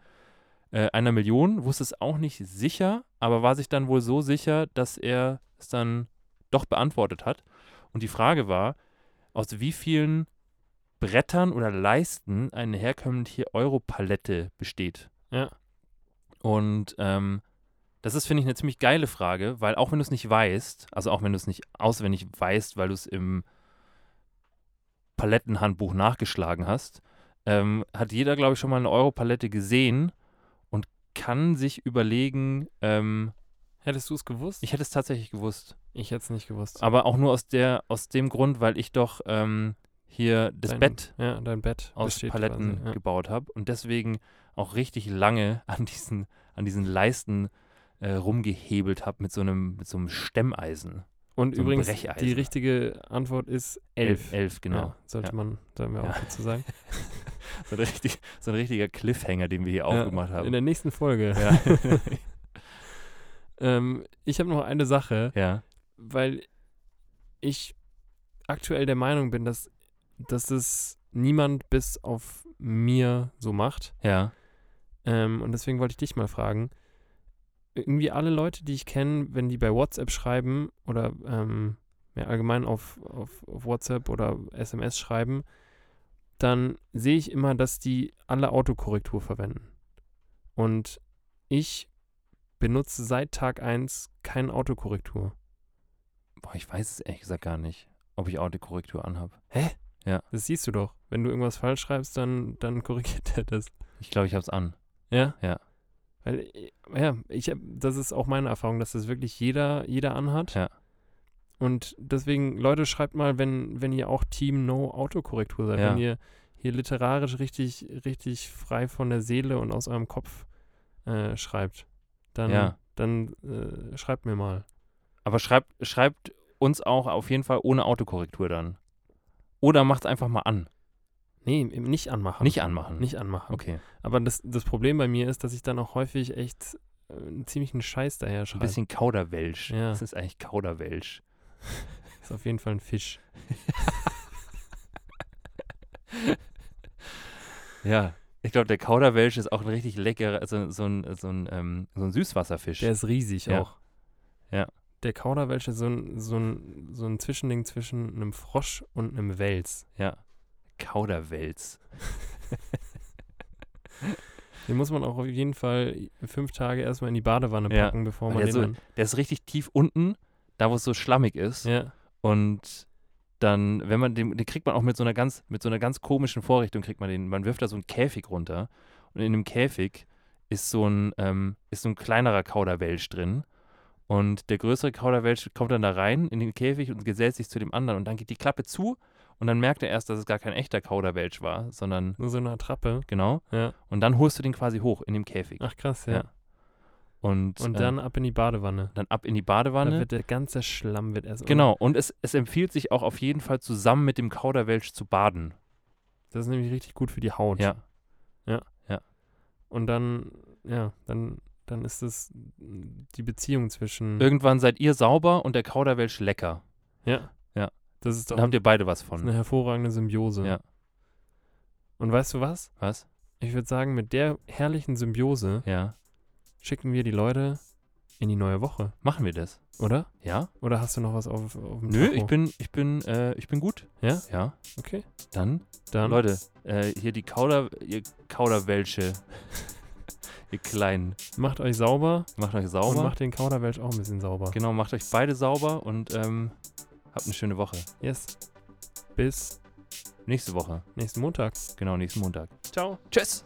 äh, einer Million, wusste es auch nicht sicher, aber war sich dann wohl so sicher, dass er es dann doch beantwortet hat. Und die Frage war, aus wie vielen Brettern oder Leisten eine herkömmliche Europalette besteht. Ja. Und ähm, das ist, finde ich, eine ziemlich geile Frage, weil auch wenn du es nicht weißt, also auch wenn du es nicht auswendig weißt, weil du es im Palettenhandbuch nachgeschlagen hast, ähm, hat jeder, glaube ich, schon mal eine Europalette gesehen und kann sich überlegen, ähm, Hättest du es gewusst? ich hätte es tatsächlich gewusst. Ich hätte es nicht gewusst. Aber auch nur aus, der, aus dem Grund, weil ich doch ähm, hier das Dein- Bett Ja, dein Bett aus Paletten quasi, ja. gebaut habe und deswegen auch richtig lange an diesen, an diesen Leisten äh, rumgehebelt habe mit so einem, mit so einem Stemmeisen. Und so übrigens, Brecheisen. die richtige Antwort ist elf. Elf, genau. Ja, sollte man, sollten wir auch dazu sagen. So, ein richtig, so ein richtiger Cliffhanger, den wir hier aufgemacht haben. In der nächsten Folge. ja. Ähm, ich habe noch eine Sache, weil ich aktuell der Meinung bin, dass, dass es niemand bis auf mir so macht. Ja. Ähm, und deswegen wollte ich dich mal fragen, irgendwie alle Leute, die ich kenne, wenn die bei WhatsApp schreiben oder ähm, ja, allgemein auf, auf, auf WhatsApp oder SMS schreiben, dann sehe ich immer, dass die alle Autokorrektur verwenden. Und ich benutze seit Tag 1 keine Autokorrektur. Boah, ich weiß es ehrlich gesagt gar nicht, ob ich Autokorrektur anhabe. Das siehst du doch. Wenn du irgendwas falsch schreibst, dann, dann korrigiert er das. Ich glaube, ich habe es an. Ja? Ja. Weil, ja, ich hab, das ist auch meine Erfahrung, dass das wirklich jeder, jeder anhat. Ja. Und deswegen, Leute, schreibt mal, wenn, wenn ihr auch Team No Autokorrektur seid, Ja. wenn ihr hier literarisch richtig, richtig frei von der Seele und aus eurem Kopf äh, schreibt, dann, Ja. dann äh, schreibt mir mal. Aber schreibt, schreibt uns auch auf jeden Fall ohne Autokorrektur dann. Oder macht es einfach mal an. Nee, nicht anmachen. Nicht anmachen. Nicht anmachen. Okay. Aber das, das Problem bei mir ist, dass ich dann auch häufig echt äh, einen ziemlichen Scheiß daher Ein schreibe. bisschen Kauderwelsch. Ja. Das ist eigentlich Kauderwelsch. Ist auf jeden Fall ein Fisch. Ja. Ich glaube, der Kauderwelsch ist auch ein richtig leckerer, also so ein, so ein, ähm, so ein Süßwasserfisch. Der ist riesig Ja. auch. Ja. Der Kauderwelsch ist so ein, so, ein, so ein Zwischending zwischen einem Frosch und einem Wels. ja. Kauderwelz. Den muss man auch auf jeden Fall fünf Tage erstmal in die Badewanne Ja. packen, bevor Weil man der den so- Der ist richtig tief unten, da wo es so schlammig ist. Ja. Und dann, wenn man den, den kriegt man auch mit so einer ganz, mit so einer ganz komischen Vorrichtung, kriegt man den, man wirft da so einen Käfig runter und in dem Käfig ist so ein, ähm, ist so ein kleinerer Kauderwelsch drin. Und der größere Kauderwelsch kommt dann da rein in den Käfig und gesellt sich zu dem anderen und dann geht die Klappe zu und dann merkt er erst, dass es gar kein echter Kauderwelsch war, sondern Nur so eine Attrappe. genau. Ja. Und dann holst du den quasi hoch in dem Käfig. Ach krass, ja. Ja. Und, Und äh, dann ab in die Badewanne. dann ab in die Da Badewanne. wird der ganze Schlamm wird erst. Genau, und es, es empfiehlt sich auch auf jeden Fall zusammen mit dem Kauderwelsch zu baden. Das ist nämlich richtig gut für die Haut. Ja, Und dann, ja, dann, dann ist es die Beziehung zwischen. irgendwann seid ihr sauber und der Kauderwelsch lecker. ja. Ja. Das ist doch Dann habt ihr beide was von. eine hervorragende Symbiose. Ja. Und weißt du was? Was? Ich würde sagen, mit der herrlichen Symbiose Ja. schicken wir die Leute in die neue Woche, Machen wir das? oder? Ja? Oder hast du noch was auf, auf dem Nö, Tacho? ich bin, ich bin, äh, ich bin gut. Ja? Ja. Okay. Dann, Dann. Leute, äh, hier die Kauder, ihr Kauderwelsche, ihr Kleinen, Macht euch sauber, macht euch und sauber. macht den Kauderwelsch auch ein bisschen sauber. genau, macht euch beide sauber und ähm, habt eine schöne Woche. Yes. Bis Nächste Woche. nächsten Montag. Genau, nächsten Montag. Ciao. Tschüss.